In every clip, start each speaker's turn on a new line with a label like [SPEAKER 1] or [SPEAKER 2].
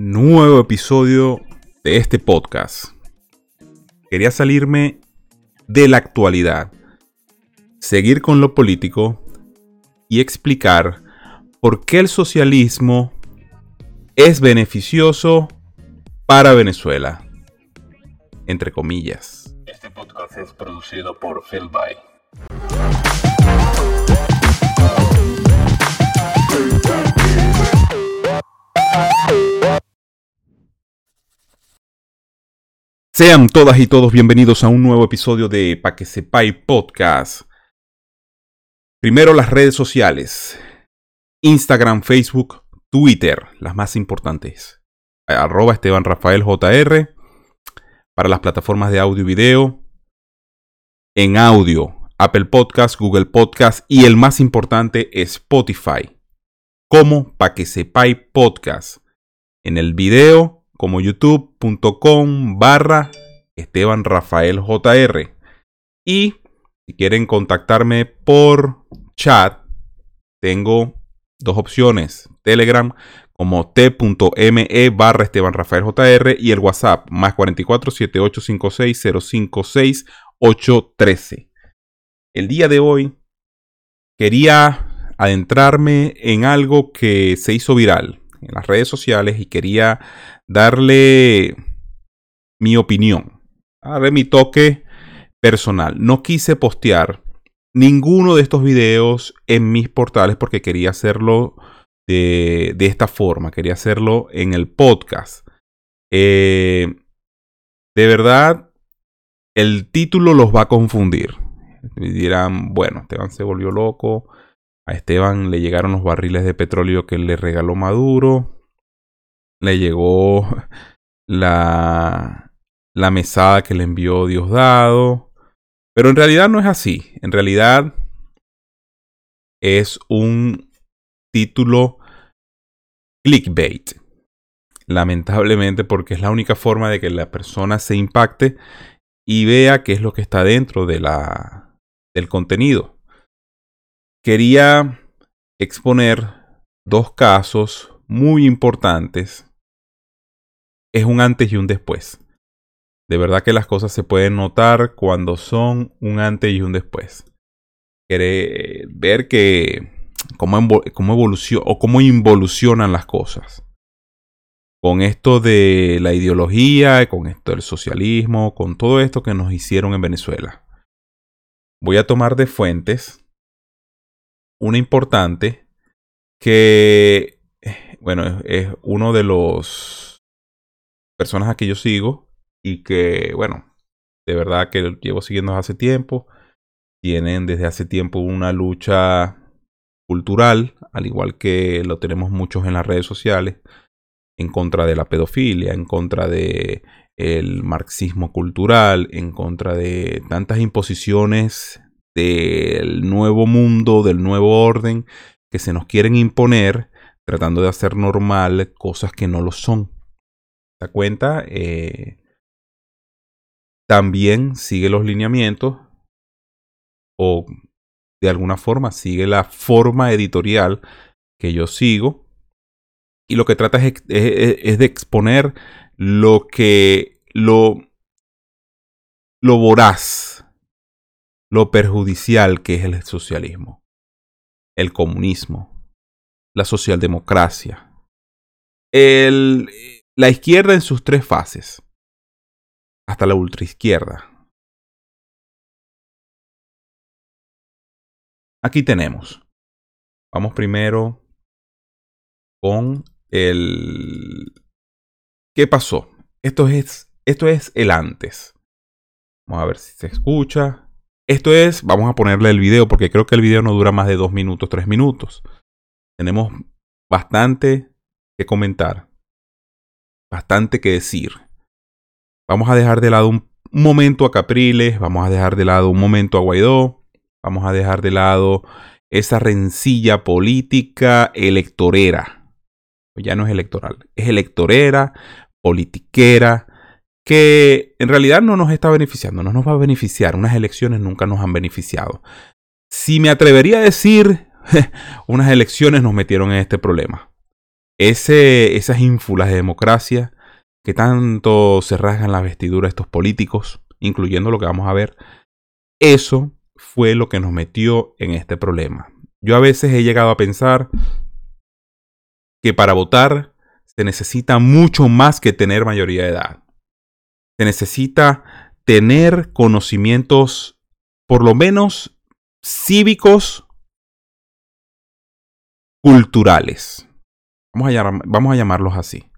[SPEAKER 1] nuevo episodio de este podcast. Quería salirme de la actualidad, seguir con lo político y explicar por qué el socialismo es beneficioso para Venezuela. Entre comillas.
[SPEAKER 2] Este podcast es producido por Phil
[SPEAKER 1] Sean todas y todos bienvenidos a un nuevo episodio de Pa' que sepáis podcast. Primero las redes sociales. Instagram, Facebook, Twitter, las más importantes. Arroba Esteban Rafael JR. Para las plataformas de audio y video. En audio, Apple Podcast, Google Podcast y el más importante, Spotify. Como Pa' que podcast. En el video como youtube.com barra Esteban Rafael JR. Y si quieren contactarme por chat, tengo dos opciones. Telegram como t.me barra Esteban Rafael JR y el WhatsApp más 44 7856 056 813. El día de hoy quería adentrarme en algo que se hizo viral en las redes sociales y quería darle mi opinión, darle mi toque personal. No quise postear ninguno de estos videos en mis portales porque quería hacerlo de, esta forma, quería hacerlo en el podcast. Eh, de verdad, el título los va a confundir. dirán, bueno, Esteban se volvió loco. A Esteban le llegaron los barriles de petróleo que le regaló Maduro le llegó la, la mesada que le envió Diosdado. Pero en realidad no es así. En realidad es un título clickbait. Lamentablemente porque es la única forma de que la persona se impacte y vea qué es lo que está dentro de la, del contenido. Quería exponer dos casos muy importantes es un antes y un después. De verdad que las cosas se pueden notar cuando son un antes y un después. Quiere ver que cómo, cómo evoluciona o cómo involucionan las cosas. Con esto de la ideología, con esto del socialismo, con todo esto que nos hicieron en Venezuela. Voy a tomar de fuentes una importante que, bueno, es uno de los personas a que yo sigo y que, bueno, de verdad que llevo siguiendo hace tiempo. Tienen desde hace tiempo una lucha cultural, al igual que lo tenemos muchos en las redes sociales, en contra de la pedofilia, en contra de el marxismo cultural, en contra de tantas imposiciones del nuevo mundo, del nuevo orden que se nos quieren imponer, tratando de hacer normal cosas que no lo son cuenta eh, también sigue los lineamientos o de alguna forma sigue la forma editorial que yo sigo. Y lo que trata es, es, de exponer lo que lo lo voraz lo perjudicial que es el socialismo el comunismo la socialdemocracia el la izquierda en sus tres fases, hasta la ultraizquierda. Aquí tenemos. Vamos primero con el... ¿Qué pasó? Esto es, esto es el antes. Vamos a ver si se escucha. Esto es, vamos a ponerle el video porque creo que el video no dura más de dos minutos, tres minutos. Tenemos bastante que comentar bastante que decir. Vamos a dejar de lado un, momento a Capriles, vamos a dejar de lado un momento a Guaidó, vamos a dejar de lado esa rencilla política electorera. Ya no es electoral, es electorera, politiquera, que en realidad no nos está beneficiando, no nos va a beneficiar. Unas elecciones nunca nos han beneficiado. Si me atrevería a decir, unas elecciones nos metieron en este problema. Esas ínfulas de democracia que tanto se rasgan las vestiduras estos políticos, incluyendo lo que vamos a ver, eso fue lo que nos metió en este problema. Yo a veces he llegado a pensar que para votar se necesita mucho más que tener mayoría de edad. Se necesita tener conocimientos, por lo menos cívicos, culturales. Vamos a, vamos a llamarlos así.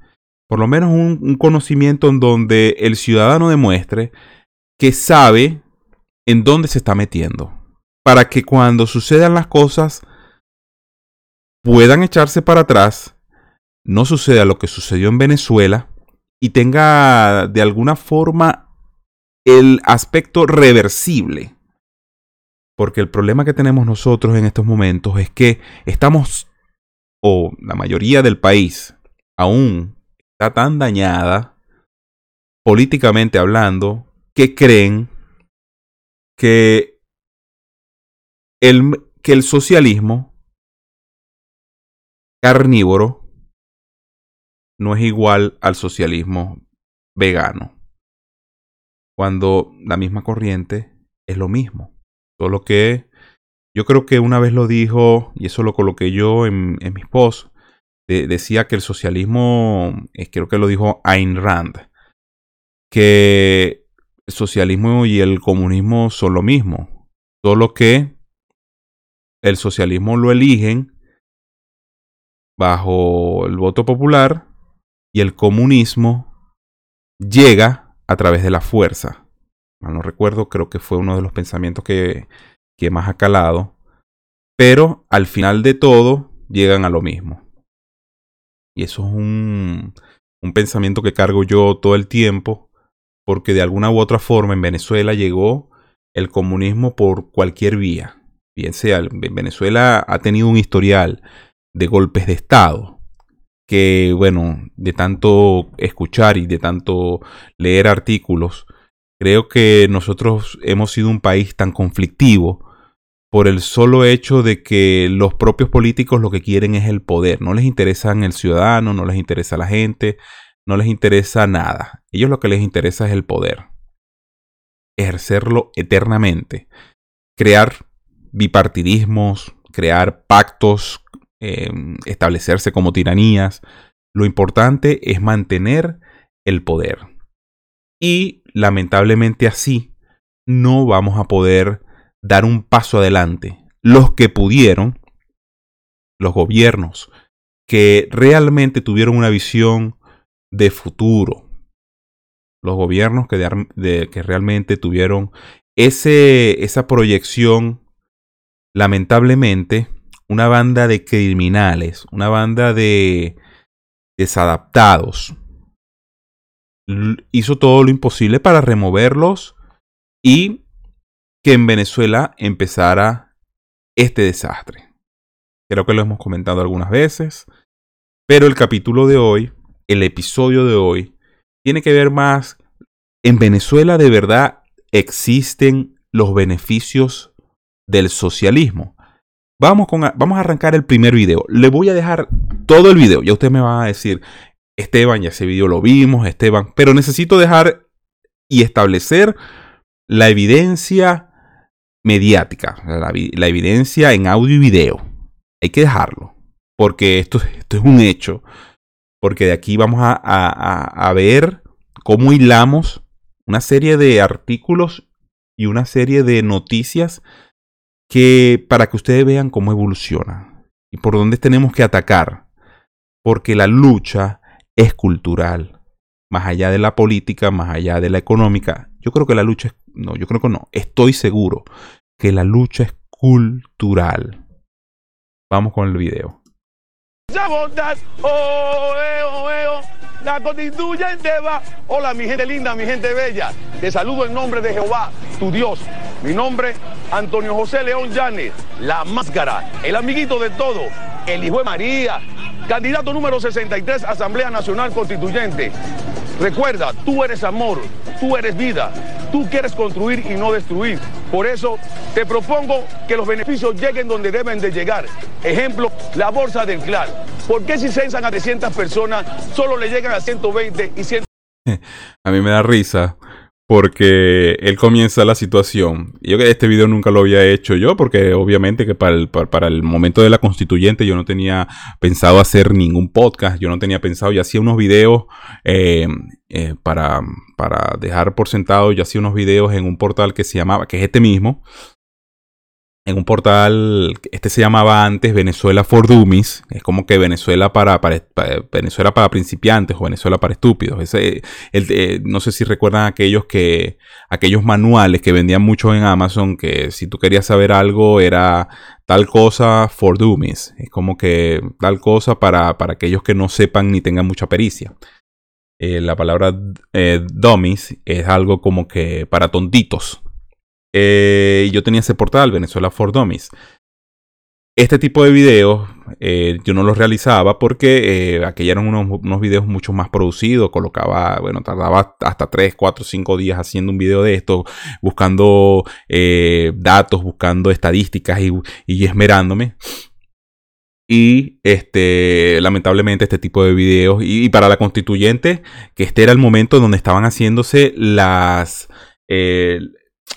[SPEAKER 1] Por lo menos un, un conocimiento en donde el ciudadano demuestre que sabe en dónde se está metiendo. Para que cuando sucedan las cosas puedan echarse para atrás, no suceda lo que sucedió en Venezuela y tenga de alguna forma el aspecto reversible. Porque el problema que tenemos nosotros en estos momentos es que estamos, o la mayoría del país, aún está tan dañada, políticamente hablando, que creen que el, que el socialismo carnívoro no es igual al socialismo vegano. Cuando la misma corriente es lo mismo. Solo que yo creo que una vez lo dijo, y eso lo coloqué yo en, en mis posts, decía que el socialismo, eh, creo que lo dijo Ayn Rand, que el socialismo y el comunismo son lo mismo, solo que el socialismo lo eligen bajo el voto popular y el comunismo llega a través de la fuerza. no recuerdo, creo que fue uno de los pensamientos que, que más ha calado, pero al final de todo llegan a lo mismo. Y eso es un, un pensamiento que cargo yo todo el tiempo, porque de alguna u otra forma en Venezuela llegó el comunismo por cualquier vía. Bien sea, Venezuela ha tenido un historial de golpes de Estado, que, bueno, de tanto escuchar y de tanto leer artículos, creo que nosotros hemos sido un país tan conflictivo por el solo hecho de que los propios políticos lo que quieren es el poder. No les interesa el ciudadano, no les interesa la gente, no les interesa nada. Ellos lo que les interesa es el poder. Ejercerlo eternamente. Crear bipartidismos, crear pactos, em, establecerse como tiranías. Lo importante es mantener el poder. Y lamentablemente así no vamos a poder dar un paso adelante. Los que pudieron, los gobiernos que realmente tuvieron una visión de futuro, los gobiernos que, realmente tuvieron esa proyección, lamentablemente, una banda de criminales, una banda de desadaptados, hizo todo lo imposible para removerlos y que en Venezuela empezara este desastre. Creo que lo hemos comentado algunas veces, pero el capítulo de hoy, el episodio de hoy, tiene que ver más, en Venezuela de verdad existen los beneficios del socialismo. Vamos, con, vamos a arrancar el primer video. Le voy a dejar todo el video. Ya usted me va a decir, Esteban, ya ese video lo vimos, Esteban, pero necesito dejar y establecer la evidencia mediática, la, evidencia en audio y video. Hay que dejarlo, porque esto, es un hecho, porque de aquí vamos a, a ver cómo hilamos una serie de artículos y una serie de noticias que para que ustedes vean cómo evoluciona y por dónde tenemos que atacar, porque la lucha es cultural, más allá de la política, más allá de la económica. Yo creo que la lucha es no, yo creo que no. Estoy seguro que la lucha es cultural. Vamos con el video. La constituyente va. Hola, mi gente linda, mi gente bella. Te saludo en nombre de Jehová, tu Dios. Mi nombre, Antonio José León Llanes, la máscara, el amiguito de todo, el hijo de María, candidato número 63, Asamblea Nacional Constituyente. Recuerda, tú eres amor, tú eres vida,
[SPEAKER 3] Tú quieres construir y no destruir. Por eso te propongo que los beneficios lleguen donde deben de llegar. Ejemplo, la bolsa del claro. ¿Por qué si censan a 300 personas solo le llegan a 120 y 100?
[SPEAKER 1] a mí me da risa porque él comienza la situación. Yo que este video nunca lo había hecho yo, porque obviamente que para el, momento de la constituyente yo no tenía pensado hacer ningún podcast, yo no tenía pensado, yo hacía unos videos eh, eh, para, para dejar por sentado, yo hacía unos videos en un portal que se llamaba, que es este mismo, en un portal, este se llamaba antes Venezuela for Dummies, es como que Venezuela para, Venezuela para principiantes o Venezuela para estúpidos. Eh, no sé si recuerdan aquellos que aquellos manuales que vendían mucho en Amazon que si tú querías saber algo era tal cosa for Dummies, es como que tal cosa para, para aquellos que no sepan ni tengan mucha pericia. Eh, la palabra eh, dummies es algo como que para tontitos, eh, yo tenía ese portal, Venezuela for Dummies. Este tipo de videos eh, yo no los realizaba porque eh, aquellos eran unos, unos, videos mucho más producidos. Colocaba, bueno, tardaba hasta 3, 4, 5 días haciendo un video de esto, buscando datos, buscando estadísticas y, esmerándome. Y este, lamentablemente, este tipo de videos. Y, y, para la constituyente, que este era el momento donde estaban haciéndose las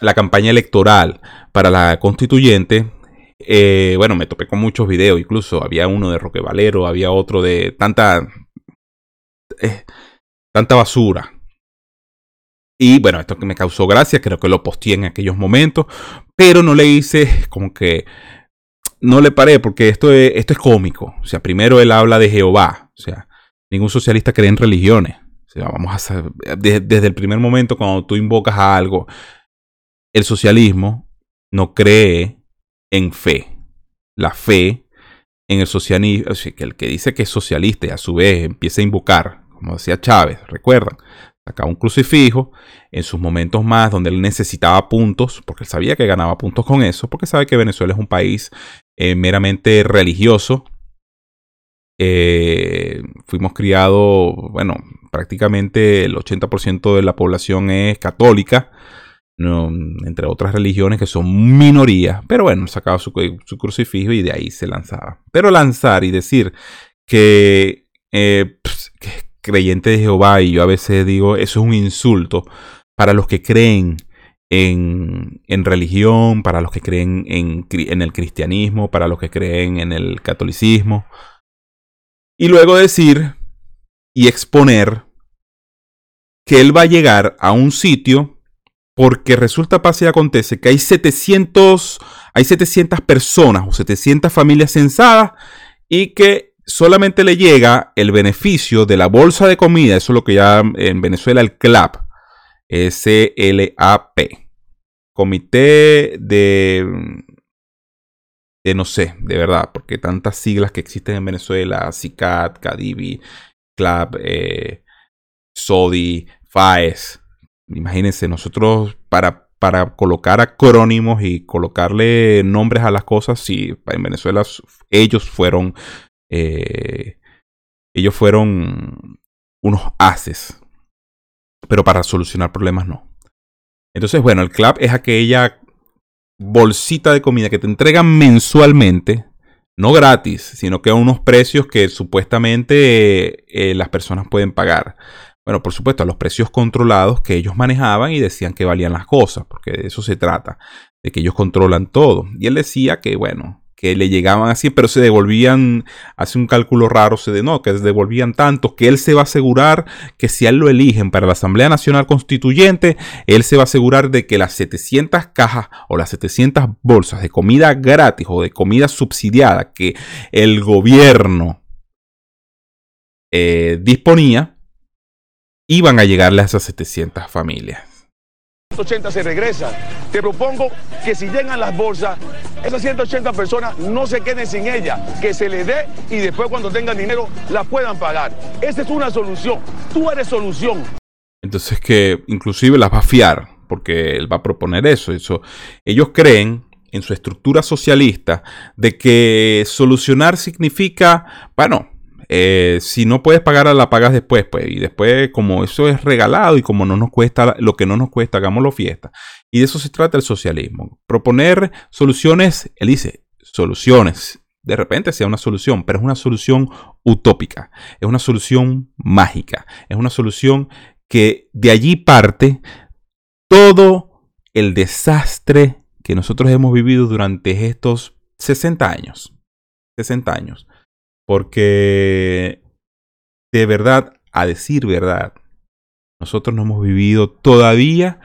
[SPEAKER 1] la campaña electoral para la constituyente, eh, bueno, me topé con muchos videos, incluso había uno de Roque Valero, había otro de tanta, eh, tanta basura. Y bueno, esto que me causó gracia, creo que lo posteé en aquellos momentos, pero no le hice como que, no le paré porque esto es, esto es cómico. O sea, primero él habla de Jehová, o sea, ningún socialista cree en religiones. O sea, vamos a hacer, desde el primer momento cuando tú invocas a algo, el socialismo no cree en fe. La fe en el socialismo, que el que dice que es socialista y a su vez empieza a invocar, como decía Chávez, recuerdan, sacaba un crucifijo en sus momentos más donde él necesitaba puntos, porque él sabía que ganaba puntos con eso, porque sabe que Venezuela es un país eh, meramente religioso. Eh, fuimos criados, bueno, prácticamente el 80% de la población es católica entre otras religiones que son minorías. Pero bueno, sacaba su, crucifijo y de ahí se lanzaba. Pero lanzar y decir que, eh, creyente de Jehová, y yo a veces digo, eso es un insulto para los que creen en, en religión, para los que creen en, en el cristianismo, para los que creen en el catolicismo. Y luego decir y exponer que él va a llegar a un sitio porque resulta, pasa y acontece que hay 700, hay 700 personas o 700 familias censadas y que solamente le llega el beneficio de la bolsa de comida, eso es lo que ya en Venezuela el CLAP, S-L-A-P, Comité de, de no sé, de verdad, porque tantas siglas que existen en Venezuela, CICAT, CADIBI, CLAP, eh, SODI, FAES, Imagínense, nosotros para, para colocar acrónimos y colocarle nombres a las cosas, si en Venezuela ellos fueron, eh, ellos fueron unos haces, pero para solucionar problemas no. Entonces, bueno, el CLAP es aquella bolsita de comida que te entregan mensualmente, no gratis, sino que a unos precios que supuestamente eh, las personas pueden pagar. Bueno, por supuesto, a los precios controlados que ellos manejaban y decían que valían las cosas, porque de eso se trata, de que ellos controlan todo. Y él decía que, bueno, que le llegaban así, pero se devolvían, hace un cálculo raro, se de no, que se devolvían tantos, que él se va a asegurar que si él lo eligen para la Asamblea Nacional Constituyente, él se va a asegurar de que las 700 cajas o las 700 bolsas de comida gratis o de comida subsidiada que el gobierno eh, disponía, iban a llegarle a esas 700 familias.
[SPEAKER 3] 180 se regresa. Te propongo que si llegan las bolsas, esas 180 personas no se queden sin ellas, que se les dé y después cuando tengan dinero la puedan pagar. Esa es una solución. Tú eres solución.
[SPEAKER 1] Entonces que inclusive las va a fiar, porque él va a proponer eso. eso. Ellos creen en su estructura socialista de que solucionar significa, bueno, eh, si no puedes pagar, la pagas después, pues. Y después, como eso es regalado y como no nos cuesta lo que no nos cuesta, hagámoslo fiesta. Y de eso se trata el socialismo. Proponer soluciones, él dice, soluciones. De repente sea una solución, pero es una solución utópica. Es una solución mágica. Es una solución que de allí parte todo el desastre que nosotros hemos vivido durante estos 60 años. 60 años. Porque de verdad, a decir verdad, nosotros no hemos vivido todavía,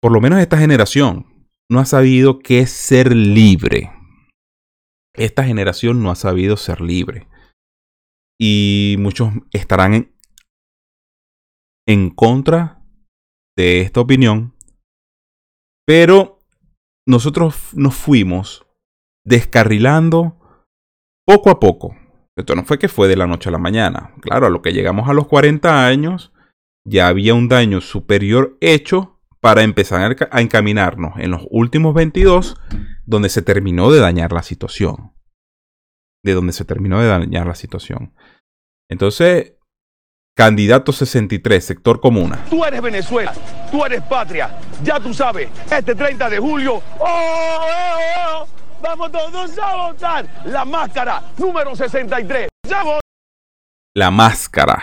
[SPEAKER 1] por lo menos esta generación, no ha sabido qué es ser libre. Esta generación no ha sabido ser libre. Y muchos estarán en, en contra de esta opinión. Pero nosotros nos fuimos descarrilando poco a poco. Esto no fue que fue de la noche a la mañana. Claro, a lo que llegamos a los 40 años, ya había un daño superior hecho para empezar a encaminarnos en los últimos 22, donde se terminó de dañar la situación. De donde se terminó de dañar la situación. Entonces, candidato 63, sector comuna.
[SPEAKER 3] Tú eres Venezuela, tú eres patria, ya tú sabes, este 30 de julio, ¡oh, oh, oh Vamos todos a votar. La máscara número 63.
[SPEAKER 1] La máscara.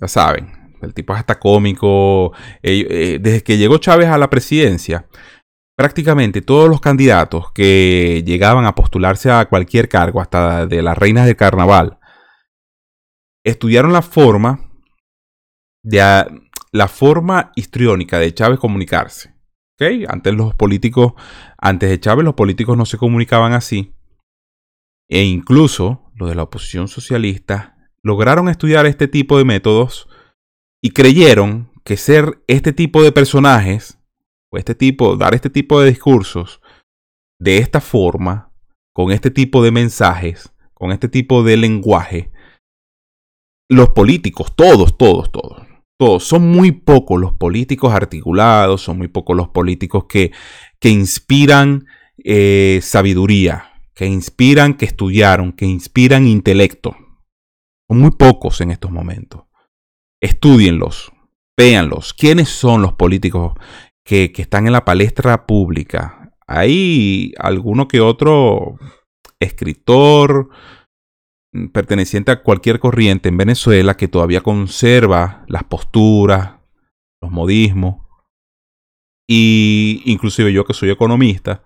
[SPEAKER 1] Ya saben. El tipo es hasta cómico. Eh, desde que llegó Chávez a la presidencia, prácticamente todos los candidatos que llegaban a postularse a cualquier cargo, hasta de las reinas del carnaval, estudiaron la forma de la forma histriónica de Chávez comunicarse. Antes los políticos, antes de Chávez, los políticos no se comunicaban así. E incluso los de la oposición socialista lograron estudiar este tipo de métodos y creyeron que ser este tipo de personajes, o este tipo, dar este tipo de discursos, de esta forma, con este tipo de mensajes, con este tipo de lenguaje, los políticos, todos, todos, todos, Son muy pocos los políticos articulados, son muy pocos los políticos que, que inspiran eh, sabiduría, que inspiran que estudiaron, que inspiran intelecto. Son muy pocos en estos momentos. Estudienlos, véanlos. ¿Quiénes son los políticos que, que están en la palestra pública? Hay alguno que otro escritor, perteneciente a cualquier corriente en Venezuela que todavía conserva las posturas, los modismos, y inclusive yo que soy economista,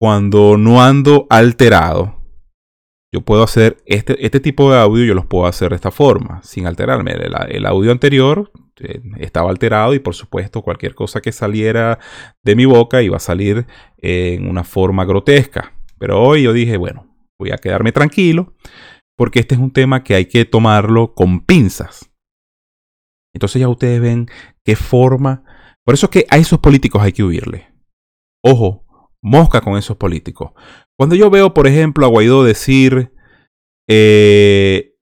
[SPEAKER 1] cuando no ando alterado, yo puedo hacer este, este tipo de audio, yo los puedo hacer de esta forma, sin alterarme. El, audio anterior eh, estaba alterado y por supuesto cualquier cosa que saliera de mi boca iba a salir en una forma grotesca. Pero hoy yo dije, bueno, voy a quedarme tranquilo, porque este es un tema que hay que tomarlo con pinzas. Entonces ya ustedes ven qué forma... Por eso es que a esos políticos hay que huirle. Ojo, mosca con esos políticos. Cuando yo veo, por ejemplo, a Guaidó decir... Eh,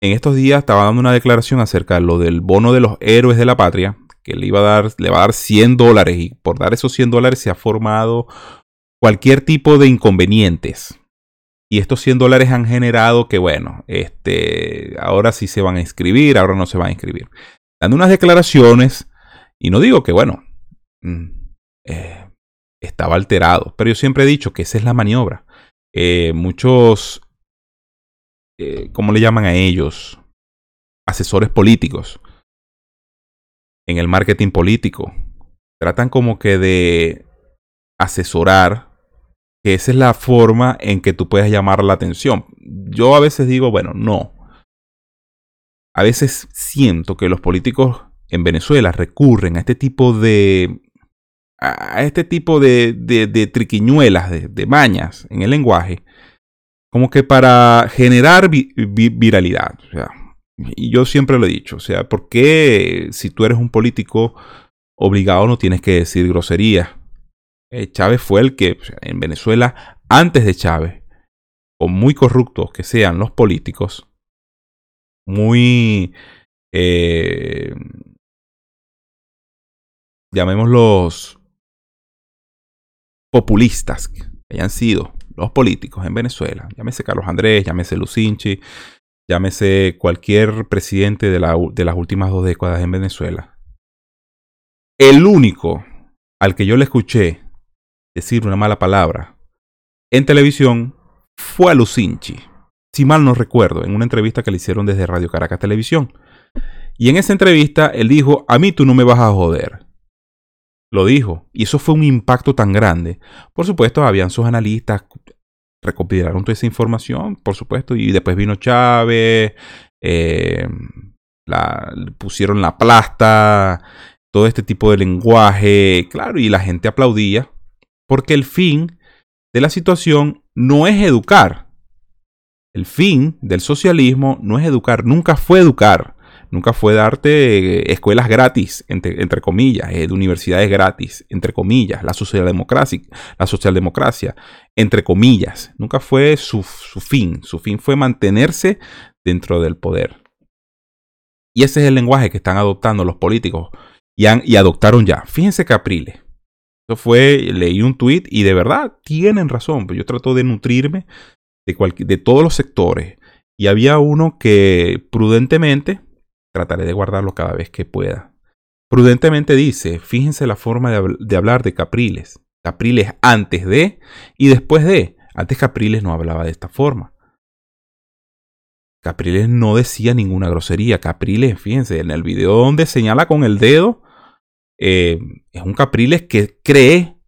[SPEAKER 1] en estos días estaba dando una declaración acerca de lo del bono de los héroes de la patria, que le iba a dar, le va a dar 100 dólares y por dar esos 100 dólares se ha formado cualquier tipo de inconvenientes. Y estos 100 dólares han generado que, bueno, este, ahora sí se van a inscribir, ahora no se van a inscribir. Dando unas declaraciones, y no digo que, bueno, mm, eh, estaba alterado, pero yo siempre he dicho que esa es la maniobra. Eh, muchos, eh, ¿cómo le llaman a ellos? Asesores políticos en el marketing político. Tratan como que de asesorar que esa es la forma en que tú puedes llamar la atención. Yo a veces digo, bueno, no. A veces siento que los políticos en Venezuela recurren a este tipo de a este tipo de, de, triquiñuelas, de, mañas en el lenguaje, como que para generar viralidad. O sea, y yo siempre lo he dicho, o sea, ¿por qué si tú eres un político obligado no tienes que decir groserías? Eh, Chávez fue el que en Venezuela, antes de Chávez, o muy corruptos que sean los políticos, muy, eh, llamémoslos populistas que hayan sido, los políticos en Venezuela, llámese Carlos Andrés, llámese Lucinchi, llámese cualquier presidente de, de las últimas dos décadas en Venezuela, el único al que yo le escuché decir una mala palabra en televisión fue a Lucinchi, si mal no recuerdo, en una entrevista que le hicieron desde Radio Caracas Televisión. Y en esa entrevista él dijo, a mí tú no me vas a joder. Lo dijo. Y eso fue un impacto tan grande. Por supuesto, habían sus analistas, recopilaron toda esa información, por supuesto, y después vino Chávez, eh, la, pusieron la plasta, todo este tipo de lenguaje, claro, y la gente aplaudía, porque el fin de la situación no es educar. El fin del socialismo no es educar, nunca fue educar. Nunca fue darte eh, escuelas gratis, entre, comillas, eh, de universidades gratis, entre comillas, la socialdemocracia, entre comillas. Nunca fue su, fin. Su fin fue mantenerse dentro del poder. Y ese es el lenguaje que están adoptando los políticos y, y adoptaron ya. Fíjense Capriles. Eso fue, leí un tweet y de verdad tienen razón. Yo trato de nutrirme de, de todos los sectores. Y había uno que prudentemente Trataré de guardarlo cada vez que pueda. Prudentemente dice, fíjense la forma de, hablar de Capriles. Capriles antes de y después de. Antes Capriles no hablaba de esta forma. Capriles no decía ninguna grosería. Capriles, fíjense, en el video donde señala con el dedo, eh, es un Capriles que cree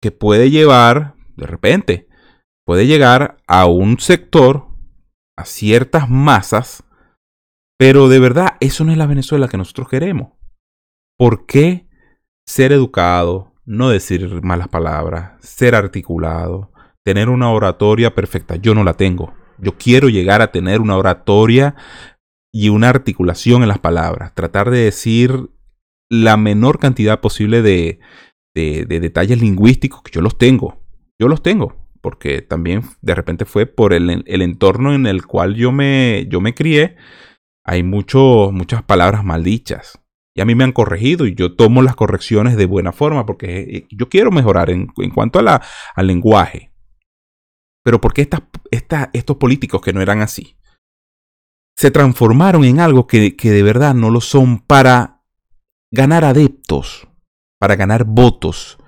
[SPEAKER 1] que puede llevar, de repente, puede llegar a un sector, a ciertas masas, pero de verdad, eso no es la Venezuela que nosotros queremos. ¿Por qué ser educado, no decir malas palabras, ser articulado, tener una oratoria perfecta? Yo no la tengo. Yo quiero llegar a tener una oratoria y una articulación en las palabras. Tratar de decir la menor cantidad posible de, de, detalles lingüísticos que yo los tengo. Yo los tengo. Porque también de repente fue por el, el entorno en el cual yo me, yo me crié hay muchas palabras maldichas. Y a mí me han corregido y yo tomo las correcciones de buena forma porque eh, yo quiero mejorar en, cuanto a la, al lenguaje. Pero ¿por qué estos políticos que no eran así? Se transformaron en algo que, que de verdad no lo son para ganar adeptos, para ganar votos.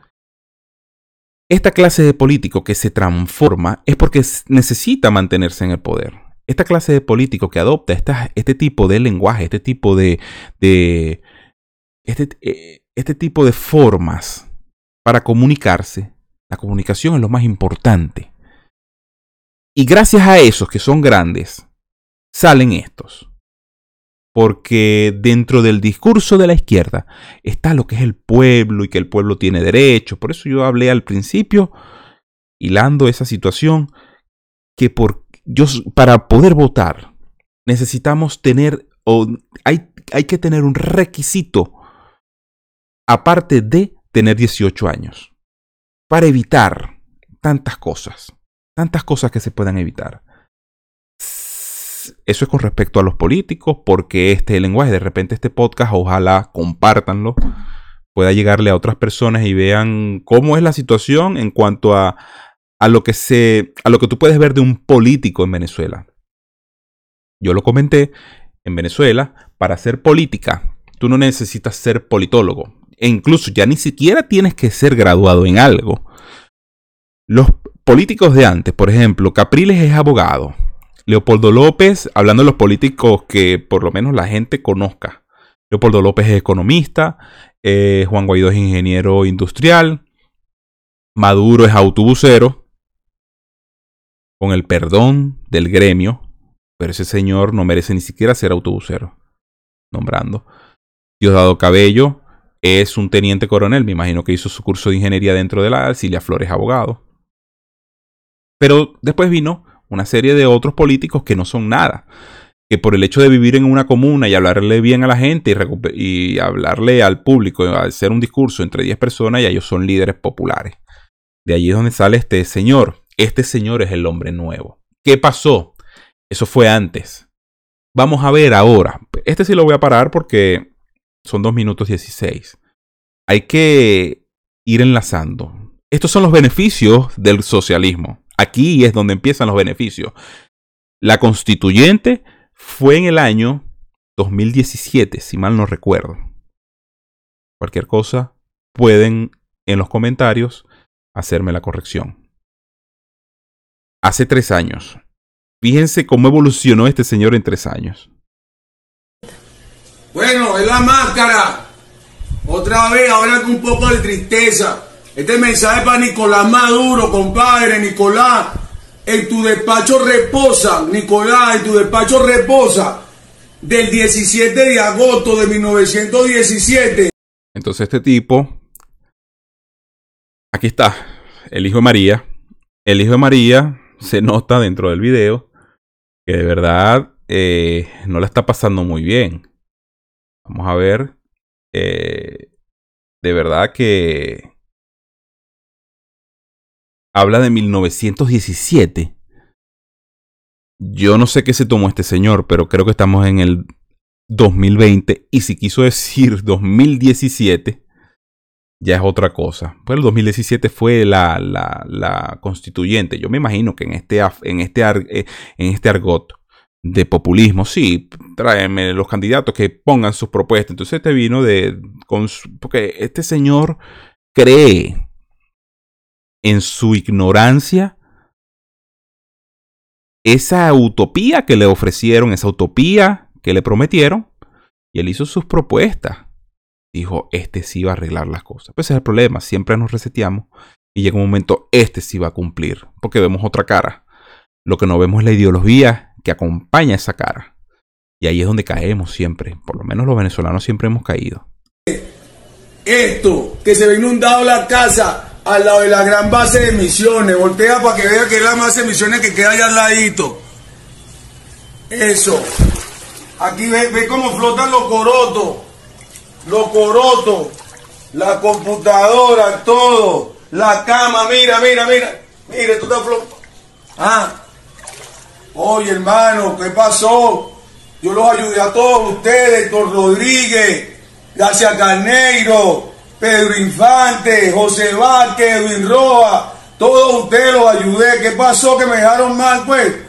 [SPEAKER 1] Esta clase de político que se transforma es porque necesita mantenerse en el poder esta clase de político que adopta este tipo de lenguaje, este tipo de, este, eh, este tipo de formas para comunicarse, la comunicación es lo más importante. Y gracias a esos que son grandes, salen estos. Porque dentro del discurso de la izquierda está lo que es el pueblo y que el pueblo tiene derechos. Por eso yo hablé al principio, hilando esa situación, que por para poder votar, necesitamos tener, o hay, hay que tener un requisito, aparte de tener 18 años, para evitar tantas cosas, tantas cosas que se puedan evitar. Eso es con respecto a los políticos, porque este lenguaje, de repente este podcast, ojalá compártanlo, pueda llegarle a otras personas y vean cómo es la situación en cuanto a, a lo que se a lo que tú puedes ver de un político en Venezuela. Yo lo comenté, en Venezuela, para hacer política, tú no necesitas ser politólogo. E incluso ya ni siquiera tienes que ser graduado en algo. Los políticos de antes, por ejemplo, Capriles es abogado. Leopoldo López, hablando de los políticos que por lo menos la gente conozca. Leopoldo López es economista, eh, Juan Guaidó es ingeniero industrial, Maduro es autobusero, con el perdón del gremio, pero ese señor no merece ni siquiera ser autobusero, nombrando. Diosdado Cabello es un teniente coronel, me imagino que hizo su curso de ingeniería dentro de la Silvia Flores, abogado. Pero después vino una serie de otros políticos que no son nada, que por el hecho de vivir en una comuna y hablarle bien a la gente y, hablarle al público, hacer un discurso entre 10 personas, ya ellos son líderes populares. De allí es donde sale este señor, este señor es el hombre nuevo. ¿Qué pasó? Eso fue antes. Vamos a ver ahora. Este sí lo voy a parar porque son 2 minutos 16. Hay que ir enlazando. Estos son los beneficios del socialismo. Aquí es donde empiezan los beneficios. La constituyente fue en el año 2017, si mal no recuerdo. Cualquier cosa, pueden en los comentarios hacerme la corrección. Hace tres años. Fíjense cómo evolucionó este señor en tres años.
[SPEAKER 4] Bueno, es la máscara. Otra vez, ahora con un poco de tristeza. Este mensaje para Nicolás Maduro, compadre, Nicolás. En tu despacho reposa, Nicolás, en tu despacho reposa. Del 17 de agosto de 1917.
[SPEAKER 1] Entonces este tipo, aquí está, el hijo de María. El hijo de María se nota dentro del video que de verdad eh, no la está pasando muy bien. Vamos a ver. Eh, de verdad que habla de 1917. Yo no sé qué se tomó este señor, pero creo que estamos en el 2020. Y si quiso decir 2017, ya es otra cosa. Pues el 2017 fue la, la, la constituyente. Yo me imagino que en este, en este, eh, en este argot de populismo, sí, tráeme los candidatos que pongan sus propuestas. Entonces este vino de... Porque este señor cree en su ignorancia esa utopía que le ofrecieron, esa utopía que le prometieron, y él hizo sus propuestas. Dijo, este sí va a arreglar las cosas. Pues ese es el problema, siempre nos reseteamos y llega un momento, este sí va a cumplir, porque vemos otra cara. Lo que no vemos es la ideología que acompaña esa cara. Y ahí es donde caemos siempre, por lo menos los venezolanos siempre hemos caído.
[SPEAKER 4] Esto, que se ve inundado la casa, al lado de la gran base de misiones. Voltea para que vea que es la base de misiones que queda allá al ladito. Eso. Aquí ve, cómo flotan los corotos. Los corotos. La computadora, todo. La cama, mira, mira, mira. Mira, tú estás flotando. Ah. Oye, hermano, ¿qué pasó? Yo los ayudé a todos ustedes, Héctor Rodríguez, Gracias Carneiro, Pedro Infante, José Vázquez, Edwin Roa, todos ustedes los ayudé. ¿Qué pasó que me dejaron mal, pues?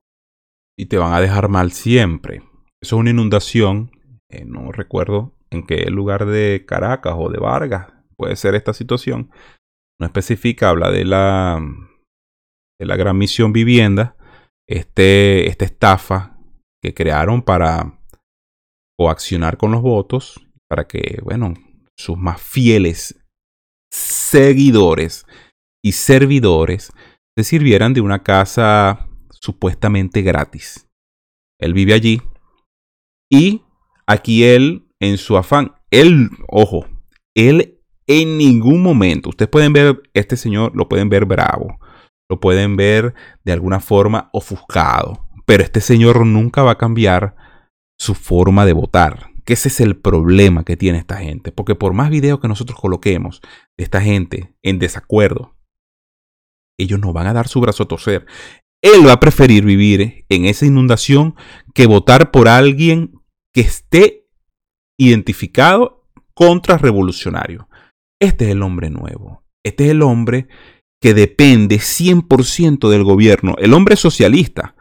[SPEAKER 1] Y te van a dejar mal siempre. Eso es una inundación. Eh, no recuerdo en qué lugar de Caracas o de Vargas puede ser esta situación. No especifica, habla de la, de la gran misión vivienda. Este, esta estafa que crearon para coaccionar con los votos, para que, bueno, sus más fieles seguidores y servidores se sirvieran de una casa supuestamente gratis. Él vive allí y aquí él, en su afán, él, ojo, él en ningún momento, ustedes pueden ver, este señor lo pueden ver bravo, lo pueden ver de alguna forma ofuscado, pero este señor nunca va a cambiar su forma de votar que ese es el problema que tiene esta gente. Porque por más videos que nosotros coloquemos de esta gente en desacuerdo, ellos no van a dar su brazo a torcer. Él va a preferir vivir en esa inundación que votar por alguien que esté identificado contra revolucionario. Este es el hombre nuevo. Este es el hombre que depende 100% del gobierno. El hombre socialista.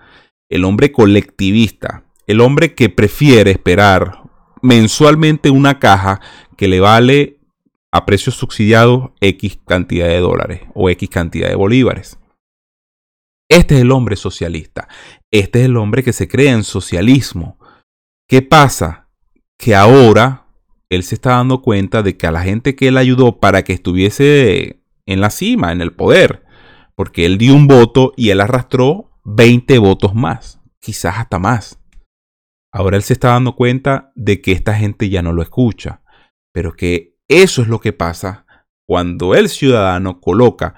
[SPEAKER 1] El hombre colectivista. El hombre que prefiere esperar mensualmente una caja que le vale a precios subsidiados X cantidad de dólares o X cantidad de bolívares. Este es el hombre socialista. Este es el hombre que se cree en socialismo. ¿Qué pasa? Que ahora él se está dando cuenta de que a la gente que él ayudó para que estuviese en la cima, en el poder, porque él dio un voto y él arrastró 20 votos más, quizás hasta más. Ahora él se está dando cuenta de que esta gente ya no lo escucha, pero que eso es lo que pasa cuando el ciudadano coloca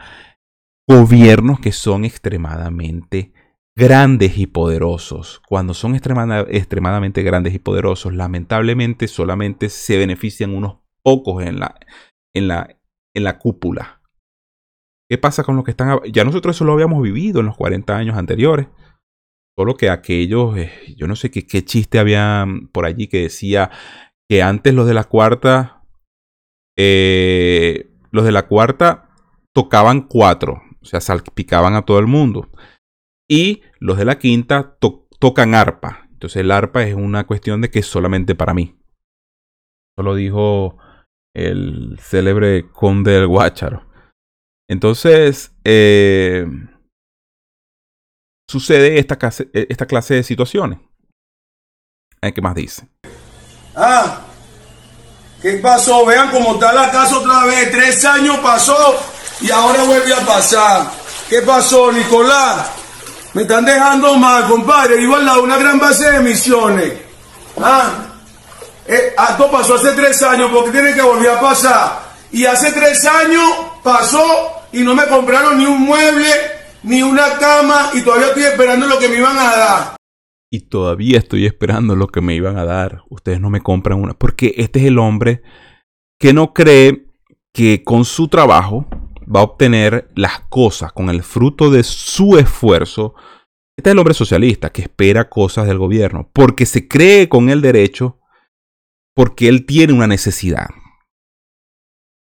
[SPEAKER 1] gobiernos que son extremadamente grandes y poderosos. Cuando son extremadamente grandes y poderosos, lamentablemente solamente se benefician unos pocos en la, en la, en la cúpula. ¿Qué pasa con los que están? Ya nosotros eso lo habíamos vivido en los 40 años anteriores. Solo que aquellos, eh, yo no sé qué, chiste había por allí que decía que antes los de la cuarta, eh, los de la cuarta tocaban cuatro, o sea, salpicaban a todo el mundo. Y los de la quinta tocan arpa. Entonces el arpa es una cuestión de que es solamente para mí. Eso lo dijo el célebre conde del Guácharo. Entonces, eh, sucede esta clase, esta clase de situaciones. ¿Qué más dice?
[SPEAKER 4] Ah, ¿qué pasó? Vean cómo está la casa otra vez. Tres años pasó y ahora vuelve a pasar. ¿Qué pasó, Nicolás? Me están dejando mal, compadre. Vivo al lado una gran base de misiones. Ah, eh, esto pasó hace tres años porque tiene que volver a pasar. Y hace tres años pasó y no me compraron ni un mueble, ni una cama y todavía estoy esperando lo que me iban a dar.
[SPEAKER 1] Y todavía estoy esperando lo que me iban a dar. Ustedes no me compran una. Porque este es el hombre que no cree que con su trabajo va a obtener las cosas con el fruto de su esfuerzo. Este es el hombre socialista que espera cosas del gobierno porque se cree con el derecho, porque él tiene una necesidad.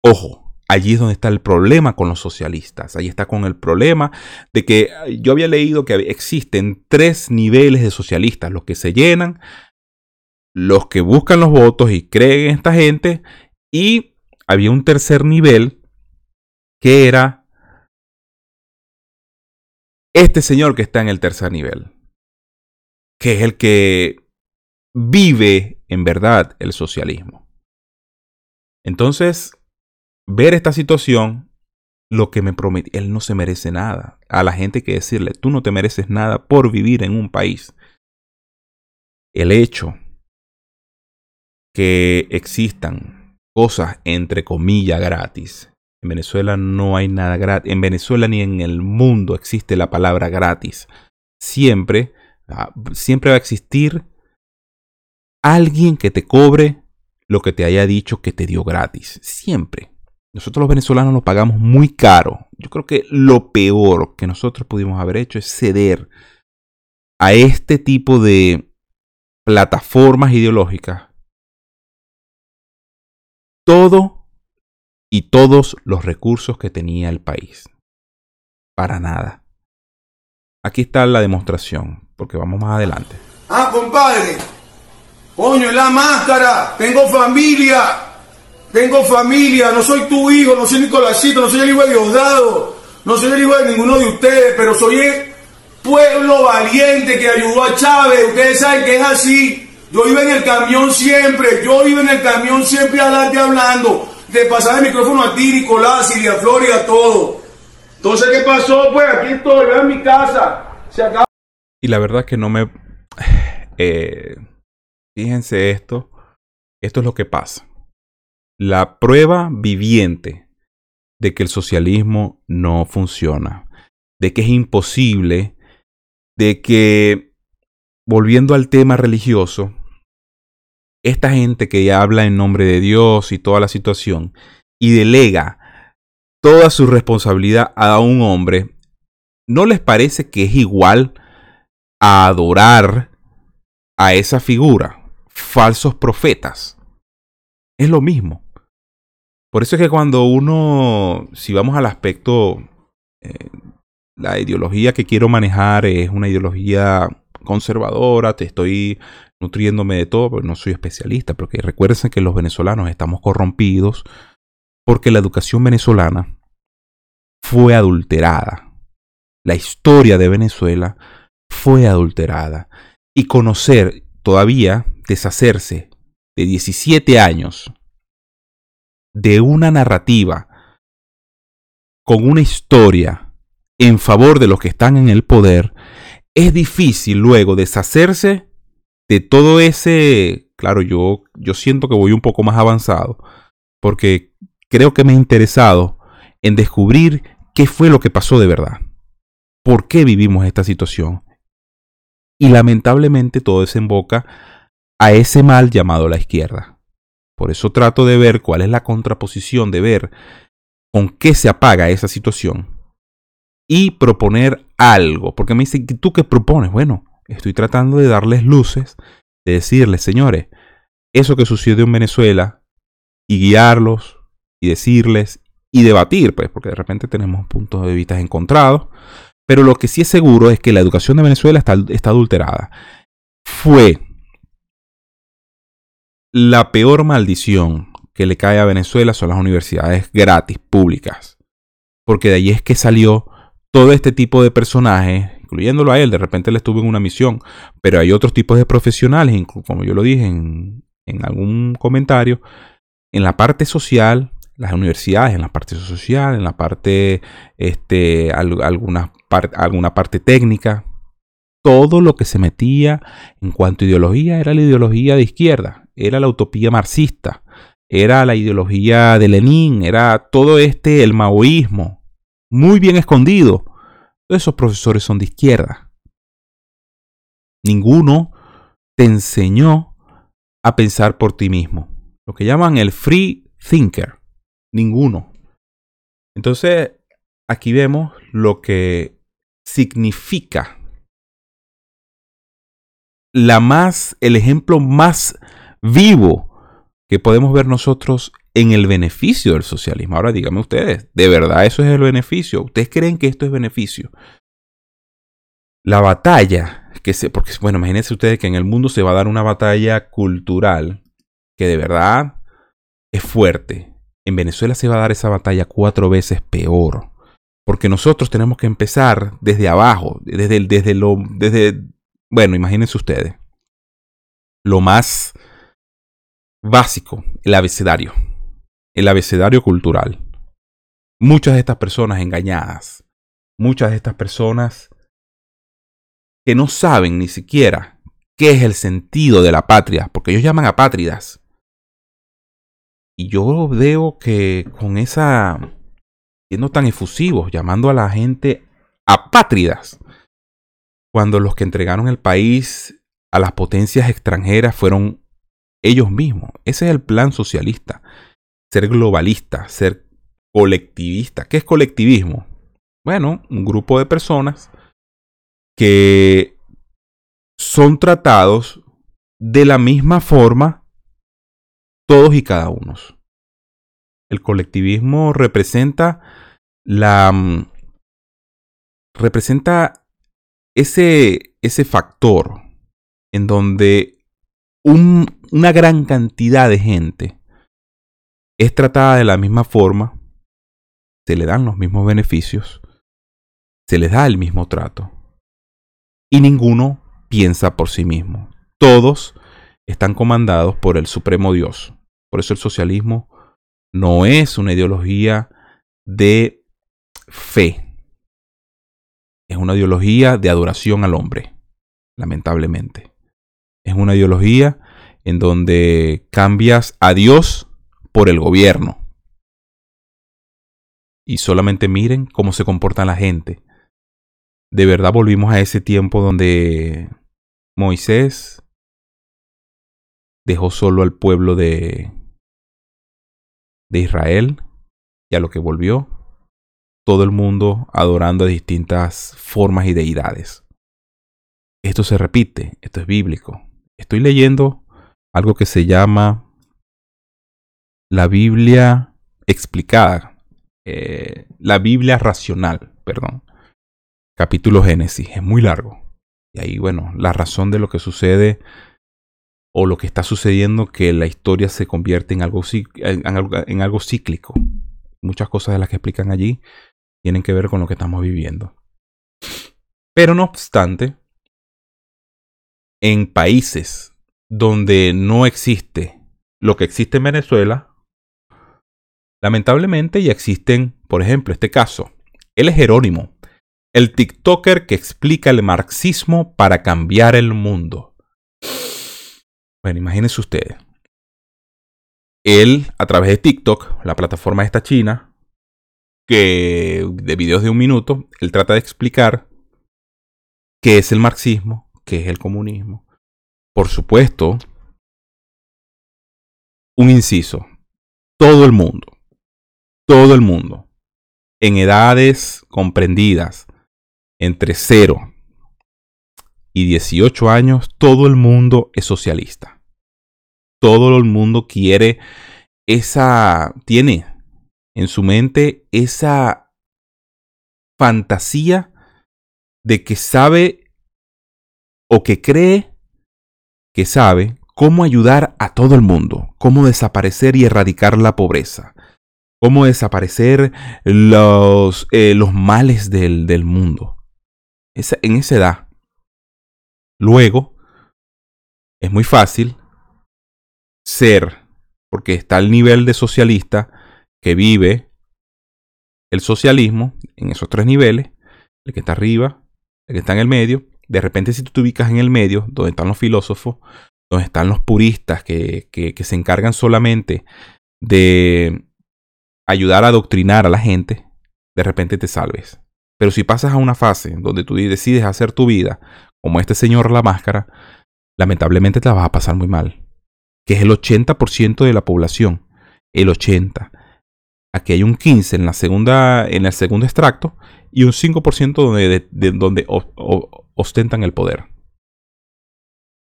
[SPEAKER 1] Ojo, allí es donde está el problema con los socialistas. Allí está con el problema de que yo había leído que existen tres niveles de socialistas: los que se llenan, los que buscan los votos y creen en esta gente, y había un tercer nivel que era este señor que está en el tercer nivel, que es el que vive en verdad el socialismo. Entonces, ver esta situación, lo que me promete, él no se merece nada. A la gente que decirle, tú no te mereces nada por vivir en un país. El hecho que existan cosas entre comillas gratis en Venezuela no hay nada gratis. En Venezuela ni en el mundo existe la palabra gratis. Siempre, ah, siempre va a existir alguien que te cobre lo que te haya dicho que te dio gratis. Siempre. Nosotros los venezolanos lo pagamos muy caro. Yo creo que lo peor que nosotros pudimos haber hecho es ceder a este tipo de plataformas ideológicas todo y todos los recursos que tenía el país. Para nada. Aquí está la demostración, porque vamos más adelante.
[SPEAKER 4] Ah, compadre. Coño, la máscara. Tengo familia. Tengo familia. No soy tu hijo, no soy Nicolásito, no soy el hijo de Diosdado. No soy el hijo de ninguno de ustedes, pero soy el pueblo valiente que ayudó a Chávez. Ustedes saben que es así. Yo iba en el camión siempre. Yo iba en el camión siempre adelante hablando de pasar el micrófono a ti, Nicolás, y a Flor y a todo. Entonces, ¿qué pasó? Pues aquí estoy, veo en mi casa. Se acaba.
[SPEAKER 1] Y la verdad que no me... Eh, fíjense esto. Esto es lo que pasa. La prueba viviente de que el socialismo no funciona. De que es imposible. De que, volviendo al tema religioso, esta gente que habla en nombre de Dios y toda la situación y delega toda su responsabilidad a un hombre, ¿no les parece que es igual a adorar a esa figura? Falsos profetas. Es lo mismo. Por eso es que cuando uno, si vamos al aspecto, eh, la ideología que quiero manejar es una ideología conservadora, te estoy nutriéndome de todo, pero no soy especialista, porque recuerden que los venezolanos estamos corrompidos porque la educación venezolana fue adulterada. La historia de Venezuela fue adulterada. Y conocer, todavía, deshacerse de 17 años de una narrativa con una historia en favor de los que están en el poder, es difícil luego deshacerse de todo ese, claro, yo, yo siento que voy un poco más avanzado, porque creo que me he interesado en descubrir qué fue lo que pasó de verdad, por qué vivimos esta situación. Y lamentablemente todo desemboca a ese mal llamado la izquierda. Por eso trato de ver cuál es la contraposición, de ver con qué se apaga esa situación y proponer algo. Porque me dicen, ¿tú qué propones? Bueno, estoy tratando de darles luces, de decirles, señores, eso que sucedió en Venezuela, y guiarlos, y decirles, y debatir, pues, porque de repente tenemos puntos de vista encontrados. Pero lo que sí es seguro es que la educación de Venezuela está, está adulterada. Fue la peor maldición que le cae a Venezuela son las universidades gratis, públicas. Porque de ahí es que salió todo este tipo de personajes, incluyéndolo a él, de repente le estuvo en una misión, pero hay otros tipos de profesionales, como yo lo dije en, algún comentario, en la parte social, las universidades, en la parte social, en la parte, este, alguna, alguna parte técnica, todo lo que se metía en cuanto a ideología era la ideología de izquierda, era la utopía marxista, era la ideología de Lenin, era todo este, el maoísmo, muy bien escondido. Todos esos profesores son de izquierda. Ninguno te enseñó a pensar por ti mismo. Lo que llaman el free thinker. Ninguno. Entonces, aquí vemos lo que significa la más, el ejemplo más vivo que podemos ver nosotros en el beneficio del socialismo. Ahora díganme ustedes, ¿de verdad eso es el beneficio? ¿Ustedes creen que esto es beneficio? La batalla, que se, porque bueno, imagínense ustedes que en el mundo se va a dar una batalla cultural que de verdad es fuerte. En Venezuela se va a dar esa batalla cuatro veces peor. Porque nosotros tenemos que empezar desde abajo, desde, desde lo, desde, bueno, imagínense ustedes. Lo más básico, el abecedario. El abecedario cultural. Muchas de estas personas engañadas, muchas de estas personas que no saben ni siquiera qué es el sentido de la patria, porque ellos llaman apátridas. Y yo veo que con esa, siendo tan efusivos, llamando a la gente apátridas, cuando los que entregaron el país a las potencias extranjeras fueron ellos mismos. Ese es el plan socialista. Ser globalista, ser colectivista. ¿Qué es colectivismo? Bueno, un grupo de personas que son tratados de la misma forma todos y cada uno. El colectivismo representa la mm, representa ese ese factor en donde una gran cantidad de gente es tratada de la misma forma, se le dan los mismos beneficios, se les da el mismo trato y ninguno piensa por sí mismo. Todos están comandados por el Supremo Dios. Por eso el socialismo no es una ideología de fe. Es una ideología de adoración al hombre, lamentablemente. Es una ideología en donde cambias a Dios por el gobierno. Y solamente miren cómo se comporta la gente. De verdad volvimos a ese tiempo donde Moisés dejó solo al pueblo de, de Israel y a lo que volvió todo el mundo adorando a distintas formas y deidades. Esto se repite, esto es bíblico. Estoy leyendo algo que se llama la Biblia explicada, eh, la Biblia racional, perdón, capítulo Génesis, es muy largo. Y ahí, bueno, la razón de lo que sucede o lo que está sucediendo que la historia se convierte en en algo, cíclico. Muchas cosas de las que explican allí tienen que ver con lo que estamos viviendo. Pero no obstante, en países donde no existe lo que existe en Venezuela, lamentablemente ya existen, por ejemplo, este caso. Él es Jerónimo, el TikToker que explica el marxismo para cambiar el mundo. Bueno, imagínense ustedes. Él, a través de TikTok, la plataforma esta china, que de videos de un minuto, él trata de explicar qué es el marxismo, qué es el comunismo. Por supuesto, un inciso. Todo el mundo, todo el mundo, en edades comprendidas entre 0 y 18 años, todo el mundo es socialista. Todo el mundo quiere esa, tiene en su mente esa fantasía de que sabe o que cree que sabe cómo ayudar a todo el mundo, cómo desaparecer y erradicar la pobreza, cómo desaparecer los, eh, los males del, del mundo. Esa, en esa edad. Luego, es muy fácil ser, porque está el nivel de socialista que vive el socialismo en esos tres niveles, el que está arriba, el que está en el medio. De repente, si tú te ubicas en el medio, donde están los filósofos, donde están los puristas que, que, se encargan solamente de ayudar a adoctrinar a la gente, de repente te salves. Pero si pasas a una fase donde tú decides hacer tu vida, como este señor la máscara, lamentablemente te la vas a pasar muy mal. Que es el 80% de la población. El 80%. Aquí hay un 15 en, la segunda, en el segundo extracto y un 5% donde, de, donde ostentan el poder.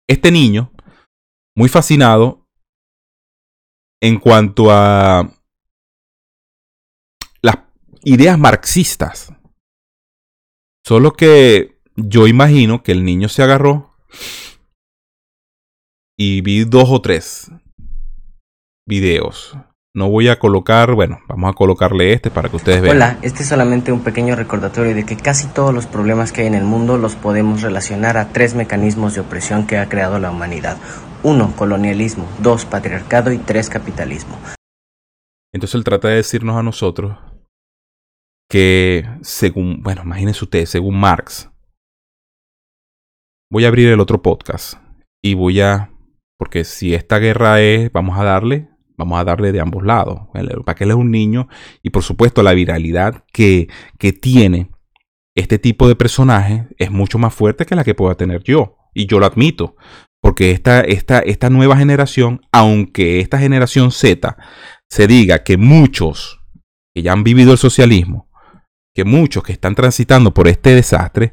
[SPEAKER 1] Este niño, muy fascinado en cuanto a las ideas marxistas. Solo que yo imagino que el niño se agarró y vi dos o tres videos. No voy a colocar, bueno, vamos a colocarle este para que ustedes vean.
[SPEAKER 5] Hola, este es solamente un pequeño recordatorio de que casi todos los problemas que hay en el mundo los podemos relacionar a tres mecanismos de opresión que ha creado la humanidad. Uno, colonialismo. Dos, patriarcado. Y tres, capitalismo.
[SPEAKER 1] Entonces él trata de decirnos a nosotros que según, bueno, imagínense ustedes, según Marx, voy a abrir el otro podcast y voy a, porque si esta guerra es, vamos a darle, vamos a darle de ambos lados, para que él es un niño y por supuesto la viralidad que, que tiene este tipo de personaje es mucho más fuerte que la que pueda tener yo y yo lo admito. Porque esta, esta, esta nueva generación, aunque esta generación Z se diga que muchos que ya han vivido el socialismo que muchos que están transitando por este desastre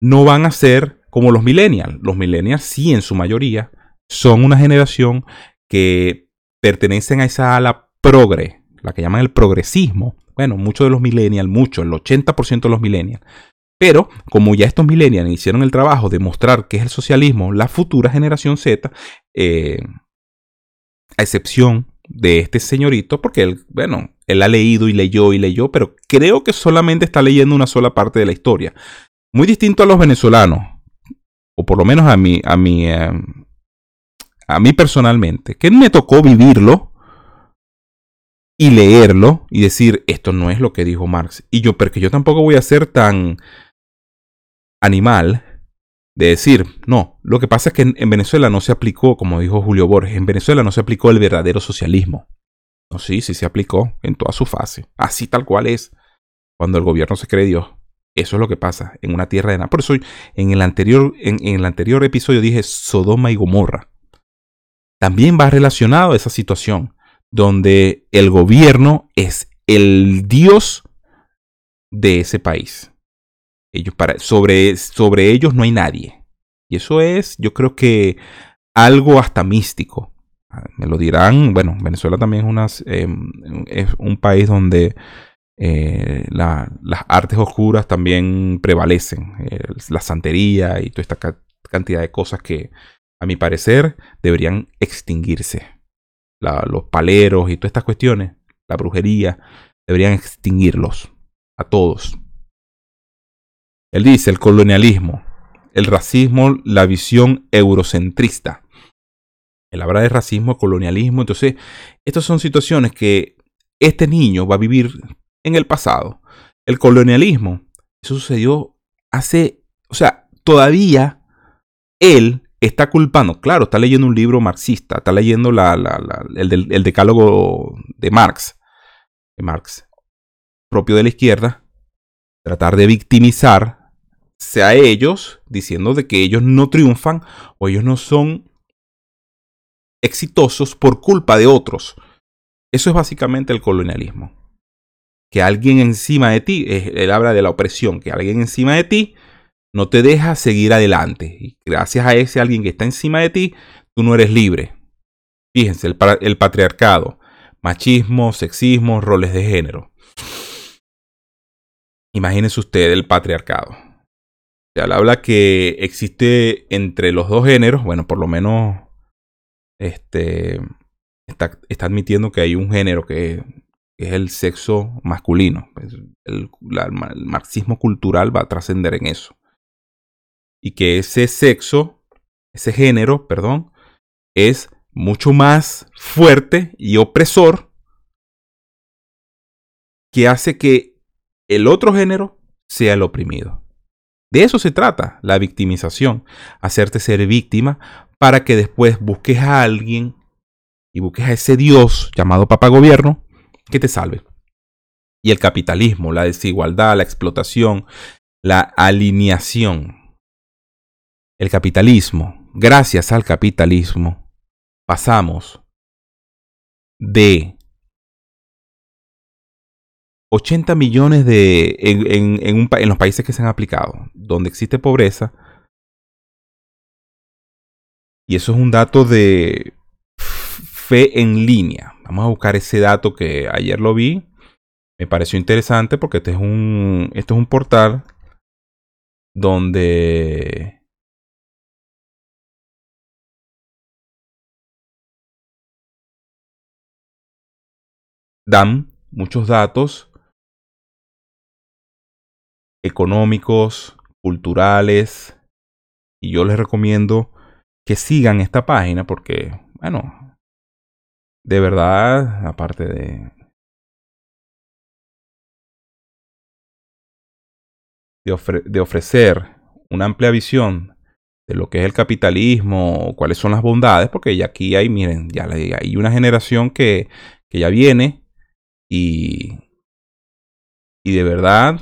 [SPEAKER 1] no van a ser como los millennials. Los millennials sí en su mayoría son una generación que pertenecen a esa ala progre, la que llaman el progresismo. Bueno, muchos de los millennials, muchos, el 80% de los millennials. Pero como ya estos millennials hicieron el trabajo de mostrar qué es el socialismo, la futura generación Z, eh, a excepción de este señorito, porque él, bueno, él ha leído y leyó y leyó, pero creo que solamente está leyendo una sola parte de la historia. Muy distinto a los venezolanos, o por lo menos a mí, a mí, eh, a mí personalmente, que me tocó vivirlo y leerlo y decir, esto no es lo que dijo Marx. Y yo, porque yo tampoco voy a ser tan animal de decir, no, lo que pasa es que en, Venezuela no se aplicó, como dijo Julio Borges, en Venezuela no se aplicó el verdadero socialismo. No, sí, sí se aplicó en toda su fase, así tal cual es, cuando el gobierno se cree Dios. Eso es lo que pasa en una tierra de nada. Por eso en el anterior, en, el anterior episodio dije Sodoma y Gomorra. También va relacionado a esa situación, donde el gobierno es el Dios de ese país. Ellos para, sobre, sobre ellos no hay nadie. Y eso es, yo creo que algo hasta místico. Ah, me lo dirán, bueno, Venezuela también es, una, em, es un país donde eh, la, las artes oscuras también prevalecen. Eh, la santería y toda esta cantidad de cosas que, a mi parecer, deberían extinguirse. Los paleros y todas estas cuestiones, la brujería, deberían extinguirlos a todos. Él dice el colonialismo, el racismo, la visión eurocentrista. Él habla de racismo, colonialismo. Entonces, estas son situaciones que este niño va a vivir en el pasado. El colonialismo, eso sucedió hace, o sea, todavía él está culpando, claro, está leyendo un libro marxista, está leyendo el, decálogo de Marx, de Marx, propio de la izquierda, tratar de victimizar sea ellos diciendo de que ellos no triunfan o ellos no son exitosos por culpa de otros. Eso es básicamente el colonialismo. Que alguien encima de ti, él habla de la opresión, que alguien encima de ti no te deja seguir adelante. Y gracias a ese alguien que está encima de ti, tú no eres libre. Fíjense, el, el patriarcado. machismo, sexismo, roles de género. Imagínense usted el patriarcado. Se habla que existe entre los dos géneros, bueno, por lo menos este, está, admitiendo que hay un género que, es el sexo masculino. Pues, el marxismo cultural va a trascender en eso. Y que ese sexo, ese género, perdón, es mucho más fuerte y opresor que hace que el otro género sea el oprimido. De eso se trata la victimización, hacerte ser víctima para que después busques a alguien y busques a ese Dios llamado Papa Gobierno que te salve. Y el capitalismo, la desigualdad, la explotación, la alineación. El capitalismo, gracias al capitalismo, pasamos de 80 millones de, en, en, los países que se han aplicado, donde existe pobreza, y eso es un dato de fe en línea. Vamos a buscar ese dato que ayer lo vi. Me pareció interesante porque este es un, este es un portal donde dan muchos datos económicos, culturales, y yo les recomiendo que sigan esta página porque, bueno, de verdad, aparte de... De, ofrecer una amplia visión de lo que es el capitalismo, cuáles son las bondades, porque ya aquí hay, miren, ya hay una generación que, que ya viene y, y de verdad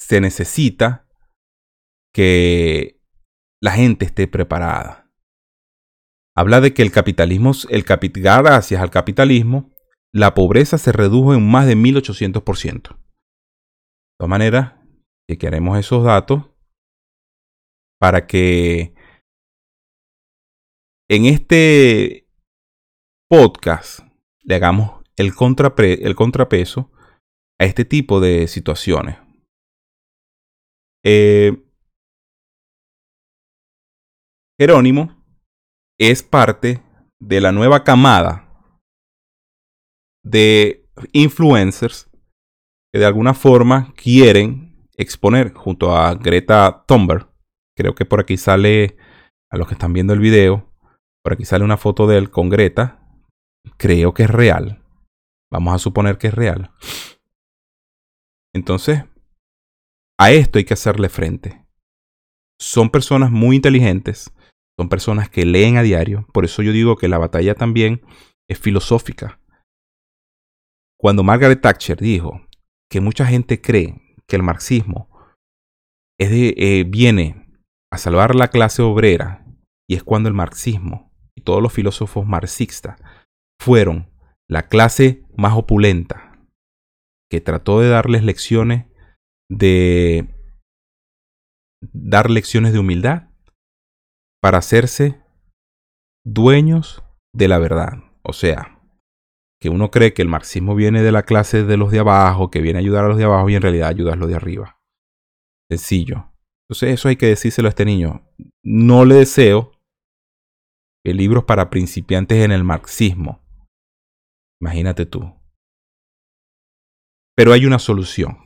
[SPEAKER 1] se necesita que la gente esté preparada. Habla de que el capitalismo, el gracias al capitalismo, la pobreza se redujo en más de 1800%. De todas maneras, queremos esos datos para que en este podcast le hagamos el, contrapeso a este tipo de situaciones. Eh, Jerónimo es parte de la nueva camada de influencers que de alguna forma quieren exponer junto a Greta Thunberg. Creo que por aquí sale, a los que están viendo el video, por aquí sale una foto de él con Greta. Creo que es real. Vamos a suponer que es real. Entonces, a esto hay que hacerle frente. Son personas muy inteligentes, son personas que leen a diario, por eso yo digo que la batalla también es filosófica. Cuando Margaret Thatcher dijo que mucha gente cree que el marxismo eh, viene a salvar la clase obrera, y es cuando el marxismo y todos los filósofos marxistas fueron la clase más opulenta, que trató de darles lecciones de dar lecciones de humildad para hacerse dueños de la verdad. O sea, que uno cree que el marxismo viene de la clase de los de abajo, que viene a ayudar a los de abajo y en realidad ayuda a los de arriba. Sencillo. Entonces eso hay que decírselo a este niño. No le deseo libros para principiantes en el marxismo. Imagínate tú. Pero hay una solución.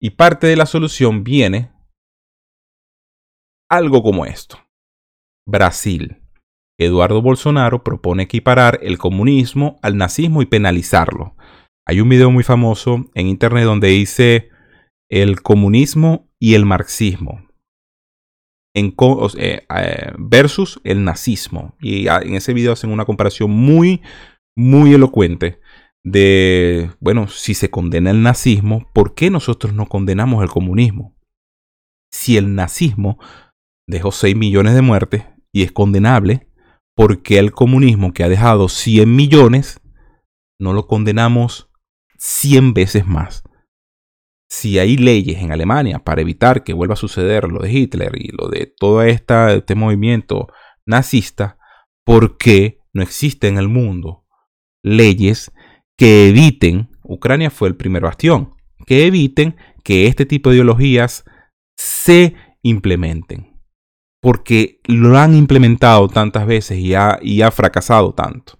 [SPEAKER 1] Y parte de la solución viene algo como esto. Brasil. Eduardo Bolsonaro propone equiparar el comunismo al nazismo y penalizarlo. Hay un video muy famoso en internet donde dice el comunismo y el marxismo en, eh, versus el nazismo. Y en ese video hacen una comparación muy, muy elocuente de, bueno, si se condena el nazismo, ¿por qué nosotros no condenamos el comunismo? Si el nazismo dejó 6 millones de muertes y es condenable, ¿por qué el comunismo que ha dejado 100 millones no lo condenamos 100 veces más? Si hay leyes en Alemania para evitar que vuelva a suceder lo de Hitler y lo de todo este movimiento nazista, ¿por qué no existe en el mundo leyes que eviten, Ucrania fue el primer bastión, que eviten que este tipo de ideologías se implementen. Porque lo han implementado tantas veces y ha, y ha fracasado tanto.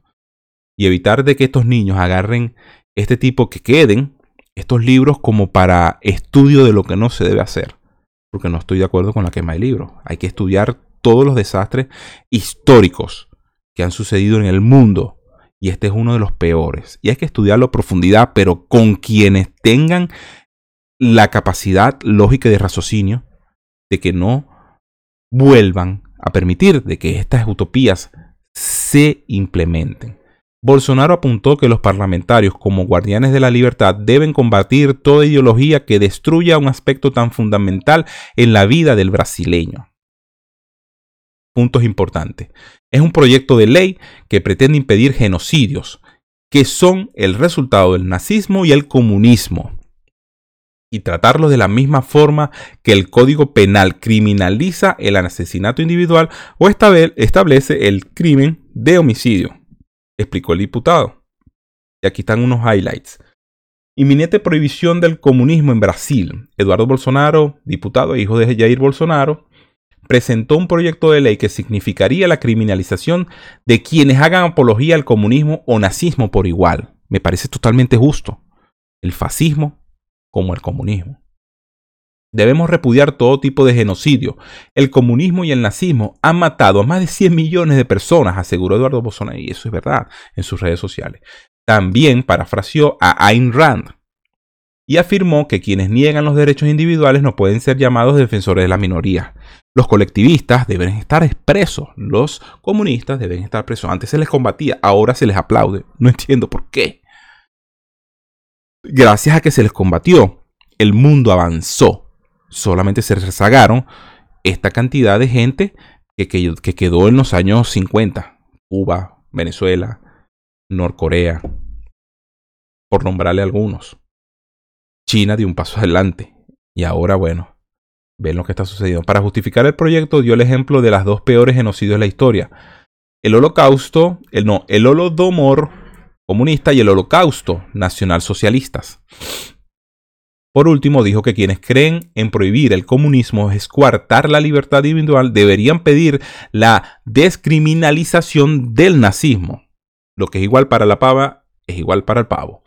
[SPEAKER 1] Y evitar de que estos niños agarren este tipo que queden estos libros como para estudio de lo que no se debe hacer. Porque no estoy de acuerdo con la quema de libros. Hay que estudiar todos los desastres históricos que han sucedido en el mundo. Y este es uno de los peores. Y hay que estudiarlo a profundidad, pero con quienes tengan la capacidad lógica de raciocinio de que no vuelvan a permitir de que estas utopías se implementen. Bolsonaro apuntó que los parlamentarios como guardianes de la libertad deben combatir toda ideología que destruya un aspecto tan fundamental en la vida del brasileño. Puntos importantes. Es un proyecto de ley que pretende impedir genocidios, que son el resultado del nazismo y el comunismo, y tratarlos de la misma forma que el Código Penal criminaliza el asesinato individual o establece el crimen de homicidio explicó el diputado. Y aquí están unos highlights. Inminente prohibición del comunismo en Brasil. Eduardo Bolsonaro, diputado e hijo de Jair Bolsonaro, presentó un proyecto de ley que significaría la criminalización de quienes hagan apología al comunismo o nazismo por igual. Me parece totalmente justo. El fascismo como el comunismo. Debemos repudiar todo tipo de genocidio. El comunismo y el nazismo han matado a más de 100 millones de personas, aseguró Eduardo Bolsonaro, y eso es verdad, en sus redes sociales. También parafraseó a Ayn Rand y afirmó que quienes niegan los derechos individuales no pueden ser llamados defensores de la minoría. Los colectivistas deben estar expresos, los comunistas deben estar presos. Antes se les combatía, ahora se les aplaude. No entiendo por qué. Gracias a que se les combatió, el mundo avanzó solamente se rezagaron esta cantidad de gente que, que, quedó en los años 50. Cuba, Venezuela, Norcorea, por nombrarle algunos. China dio un paso adelante. Y ahora, bueno, ven lo que está sucediendo. Para justificar el proyecto dio el ejemplo de las dos peores genocidios de la historia. El holocausto, el no, el holodomor comunista y el holocausto nacional socialistas. Por último, dijo que quienes creen en prohibir el comunismo es coartar la libertad individual deberían pedir la descriminalización del nazismo. Lo que es igual para la pava es igual para el pavo.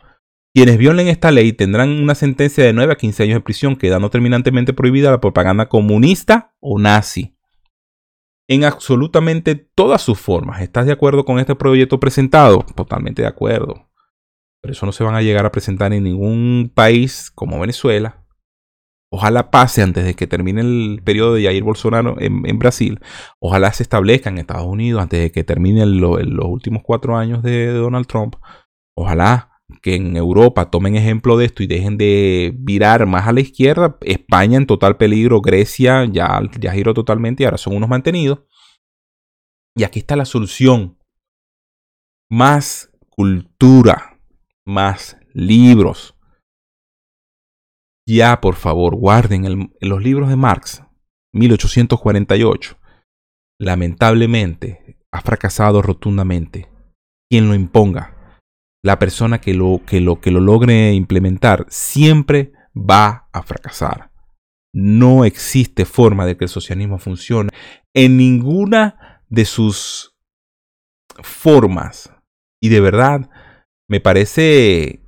[SPEAKER 1] Quienes violen esta ley tendrán una sentencia de 9 a 15 años de prisión, quedando terminantemente prohibida la propaganda comunista o nazi. En absolutamente todas sus formas. ¿Estás de acuerdo con este proyecto presentado? Totalmente de acuerdo. Pero eso no se van a llegar a presentar en ningún país como Venezuela. Ojalá pase antes de que termine el periodo de Jair Bolsonaro en, Brasil. Ojalá se establezca en Estados Unidos antes de que terminen los últimos cuatro años de, Donald Trump. Ojalá que en Europa tomen ejemplo de esto y dejen de virar más a la izquierda. España en total peligro, Grecia ya, ya giró totalmente y ahora son unos mantenidos. Y aquí está la solución. Más cultura más libros. Ya, por favor, guarden los libros de Marx, 1848. Lamentablemente, ha fracasado rotundamente. Quien lo imponga, la persona que lo, que lo, que lo logre implementar, siempre va a fracasar. No existe forma de que el socialismo funcione en ninguna de sus formas. Y de verdad, me parece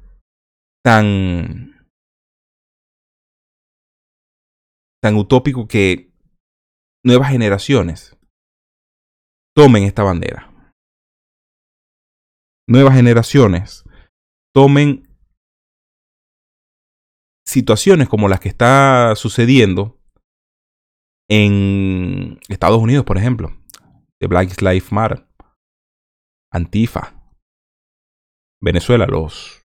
[SPEAKER 1] tan tan utópico que nuevas generaciones tomen esta bandera. Nuevas generaciones tomen situaciones como las que está sucediendo en Estados Unidos, por ejemplo, de Black Lives Matter, Antifa, Venezuela, los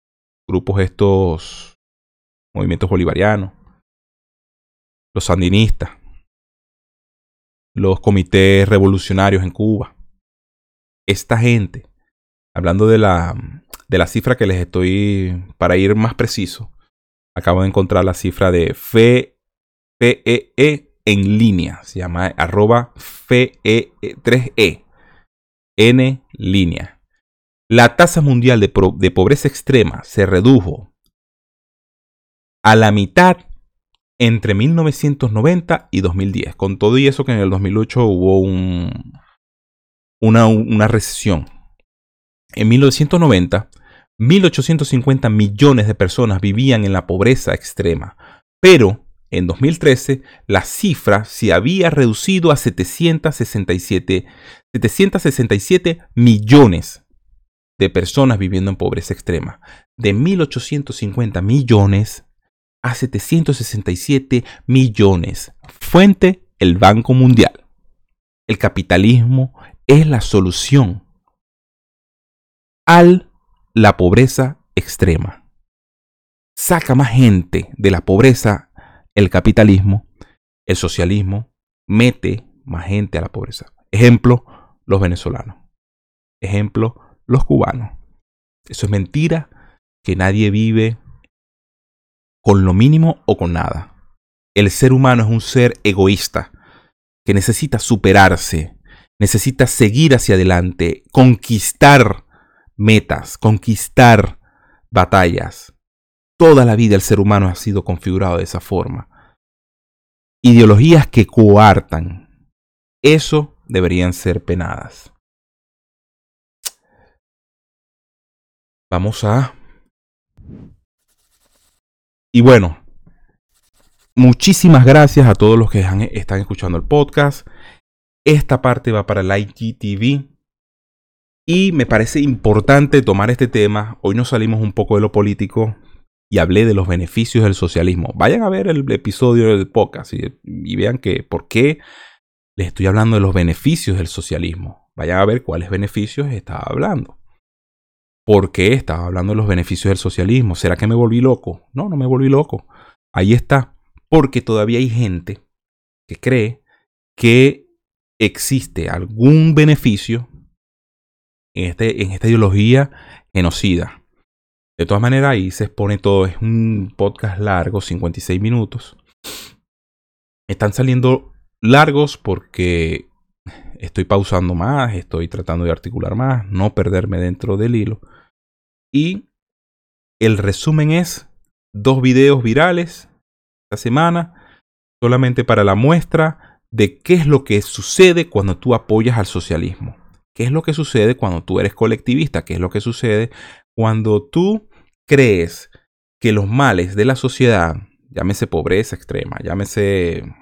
[SPEAKER 1] grupos estos, movimientos bolivarianos, los sandinistas, los comités revolucionarios en Cuba. Esta gente, hablando de la, de la cifra que les estoy, para ir más preciso, acabo de encontrar la cifra de FEE e en línea, se llama arroba FEE3E, N línea. La tasa mundial de, de pobreza extrema se redujo a la mitad entre 1990 y 2010. Con todo y eso que en el 2008 hubo un, una, una recesión. En 1990, 1.850 millones de personas vivían en la pobreza extrema, pero en 2013 la cifra se había reducido a 767, 767 millones de personas viviendo en pobreza extrema. De 1.850 millones a 767 millones. Fuente, el Banco Mundial. El capitalismo es la solución a la pobreza extrema. Saca más gente de la pobreza el capitalismo, el socialismo, mete más gente a la pobreza. Ejemplo, los venezolanos. Ejemplo, los cubanos. Eso es mentira, que nadie vive con lo mínimo o con nada. El ser humano es un ser egoísta que necesita superarse, necesita seguir hacia adelante, conquistar metas, conquistar batallas. Toda la vida el ser humano ha sido configurado de esa forma. Ideologías que coartan. Eso deberían ser penadas. Vamos a y bueno, muchísimas gracias a todos los que están escuchando el podcast. Esta parte va para el IGTV. Y me parece importante tomar este tema. Hoy nos salimos un poco de lo político y hablé de los beneficios del socialismo. Vayan a ver el episodio del podcast y, vean que por qué les estoy hablando de los beneficios del socialismo. Vayan a ver cuáles beneficios estaba hablando. ¿Por qué estaba hablando de los beneficios del socialismo? ¿Será que me volví loco? No, no me volví loco. Ahí está. Porque todavía hay gente que cree que existe algún beneficio en, este, en esta ideología genocida. De todas maneras, ahí se expone todo. Es un podcast largo, 56 minutos. Están saliendo largos porque estoy pausando más, estoy tratando de articular más, no perderme dentro del hilo. Y el resumen es dos videos virales esta semana, solamente para la muestra de qué es lo que sucede cuando tú apoyas al socialismo. ¿Qué es lo que sucede cuando tú eres colectivista? ¿Qué es lo que sucede cuando tú crees que los males de la sociedad, llámese pobreza extrema, llámese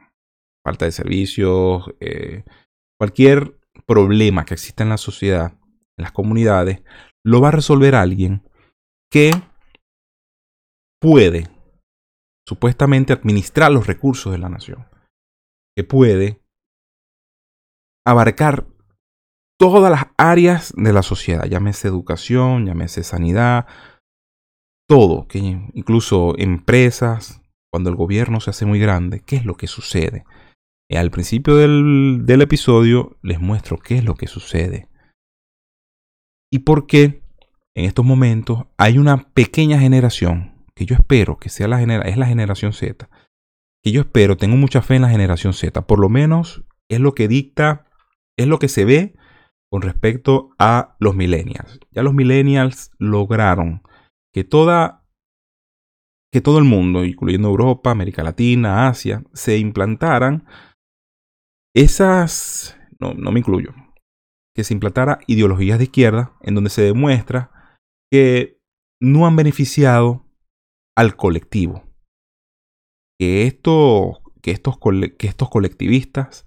[SPEAKER 1] falta de servicios, eh, cualquier problema que exista en la sociedad, en las comunidades, lo va a resolver alguien que puede supuestamente administrar los recursos de la nación, que puede abarcar todas las áreas de la sociedad, llámese educación, llámese sanidad, todo, que incluso empresas, cuando el gobierno se hace muy grande, ¿qué es lo que sucede? Y al principio del, del episodio les muestro qué es lo que sucede y por qué en estos momentos hay una pequeña generación que yo espero que sea la es la generación Z. Que yo espero, tengo mucha fe en la generación Z. Por lo menos es lo que dicta, es lo que se ve con respecto a los millennials. Ya los millennials lograron que toda que todo el mundo, incluyendo Europa, América Latina, Asia, se implantaran esas, no, no me incluyo, que se implantara ideologías de izquierda en donde se demuestra que no han beneficiado al colectivo. Que, esto, que, estos, que estos colectivistas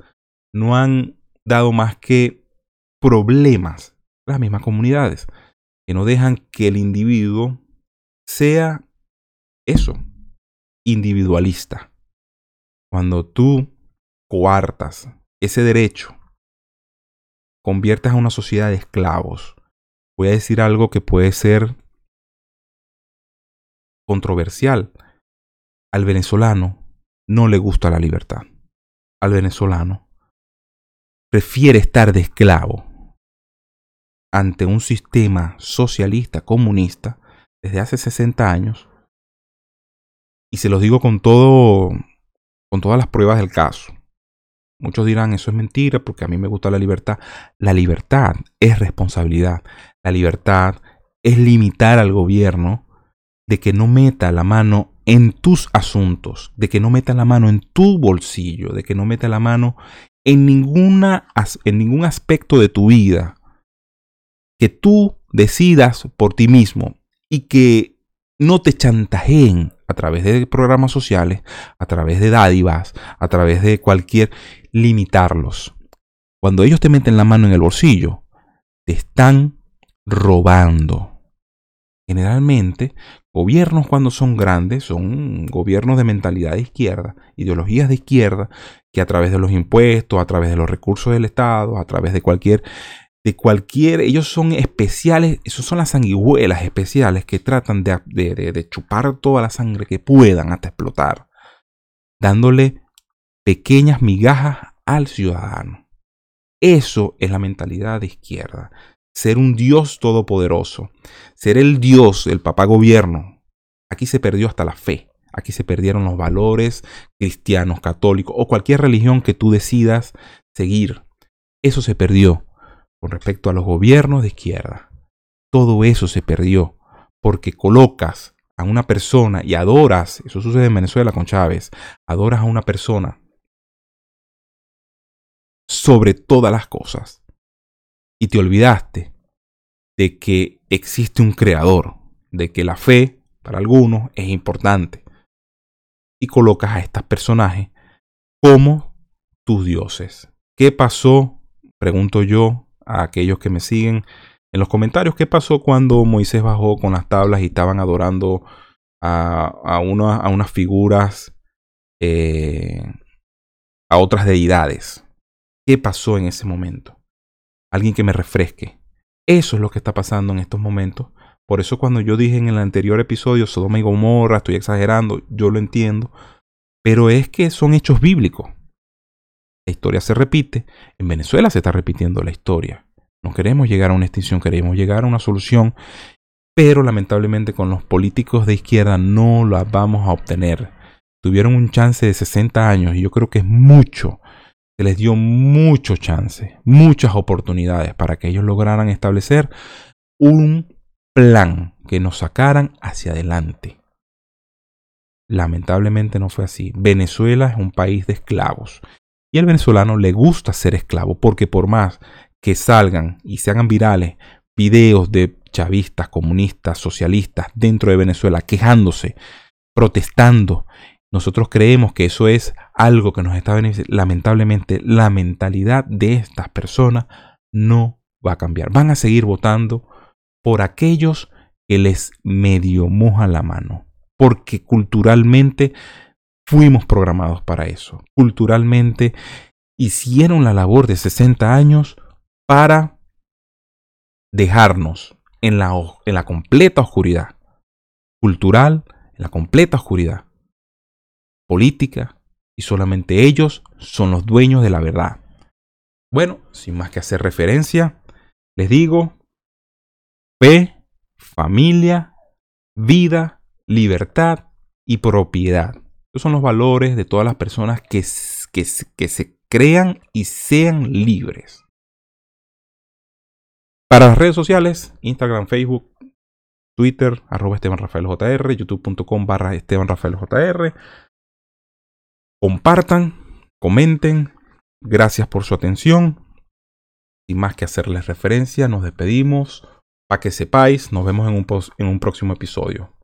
[SPEAKER 1] no han dado más que problemas las mismas comunidades. Que no dejan que el individuo sea eso, individualista. Cuando tú coartas ese derecho conviertes a una sociedad de esclavos. Voy a decir algo que puede ser controversial. Al venezolano no le gusta la libertad. Al venezolano prefiere estar de esclavo ante un sistema socialista, comunista, desde hace 60 años. Y se los digo con todo, con todas las pruebas del caso. Muchos dirán, eso es mentira porque a mí me gusta la libertad. La libertad es responsabilidad. La libertad es limitar al gobierno de que no meta la mano en tus asuntos, de que no meta la mano en tu bolsillo, de que no meta la mano en, ninguna, en ningún aspecto de tu vida. Que tú decidas por ti mismo y que no te chantajeen a través de programas sociales, a través de dádivas, a través de cualquier limitarlos. Cuando ellos te meten la mano en el bolsillo, te están robando. Generalmente, gobiernos cuando son grandes son gobiernos de mentalidad de izquierda, ideologías de izquierda, que a través de los impuestos, a través de los recursos del Estado, a través de cualquier de cualquier, ellos son especiales, esos son las sanguijuelas especiales que tratan de, de, chupar toda la sangre que puedan hasta explotar, dándole pequeñas migajas al ciudadano. Eso es la mentalidad de izquierda. Ser un Dios todopoderoso. Ser el Dios, el papá gobierno. Aquí se perdió hasta la fe. Aquí se perdieron los valores cristianos, católicos o cualquier religión que tú decidas seguir. Eso se perdió con respecto a los gobiernos de izquierda. Todo eso se perdió porque colocas a una persona y adoras, eso sucede en Venezuela con Chávez, adoras a una persona sobre todas las cosas y te olvidaste de que existe un creador, de que la fe para algunos es importante y colocas a estos personajes como tus dioses. ¿Qué pasó? Pregunto yo a aquellos que me siguen en los comentarios qué pasó cuando Moisés bajó con las tablas y estaban adorando a, unas figuras, eh, a otras deidades. ¿Qué pasó en ese momento? Alguien que me refresque. Eso es lo que está pasando en estos momentos. Por eso cuando yo dije en el anterior episodio Sodoma y Gomorra, estoy exagerando, yo lo entiendo, pero es que son hechos bíblicos. La historia se repite. En Venezuela se está repitiendo la historia. No queremos llegar a una extinción, queremos llegar a una solución. Pero lamentablemente con los políticos de izquierda no la vamos a obtener. Tuvieron un chance de 60 años y yo creo que es mucho. Se les dio mucho chance, muchas oportunidades para que ellos lograran establecer un plan que nos sacaran hacia adelante. Lamentablemente no fue así. Venezuela es un país de esclavos y al venezolano le gusta ser esclavo porque por más que salgan y se hagan virales videos de chavistas, comunistas, socialistas dentro de Venezuela quejándose, protestando, nosotros creemos que eso es algo que nos está beneficiando. Lamentablemente, la mentalidad de estas personas no va a cambiar. Van a seguir votando por aquellos que les medio mojan la mano. Porque culturalmente Fuimos programados para eso. Culturalmente hicieron la labor de 60 años para dejarnos en la, en la completa oscuridad. Cultural, en la completa oscuridad. Política, y solamente ellos son los dueños de la verdad. Bueno, sin más que hacer referencia, les digo, fe, familia, vida, libertad y propiedad son los valores de todas las personas que, que, que se crean y sean libres. Para las redes sociales, Instagram, Facebook, Twitter, arroba Esteban Rafael JR, youtube.com barra Esteban Rafael JR. Compartan, comenten. Gracias por su atención. Sin más que hacerles referencia, nos despedimos. Para que sepáis, nos vemos en un, en un próximo episodio.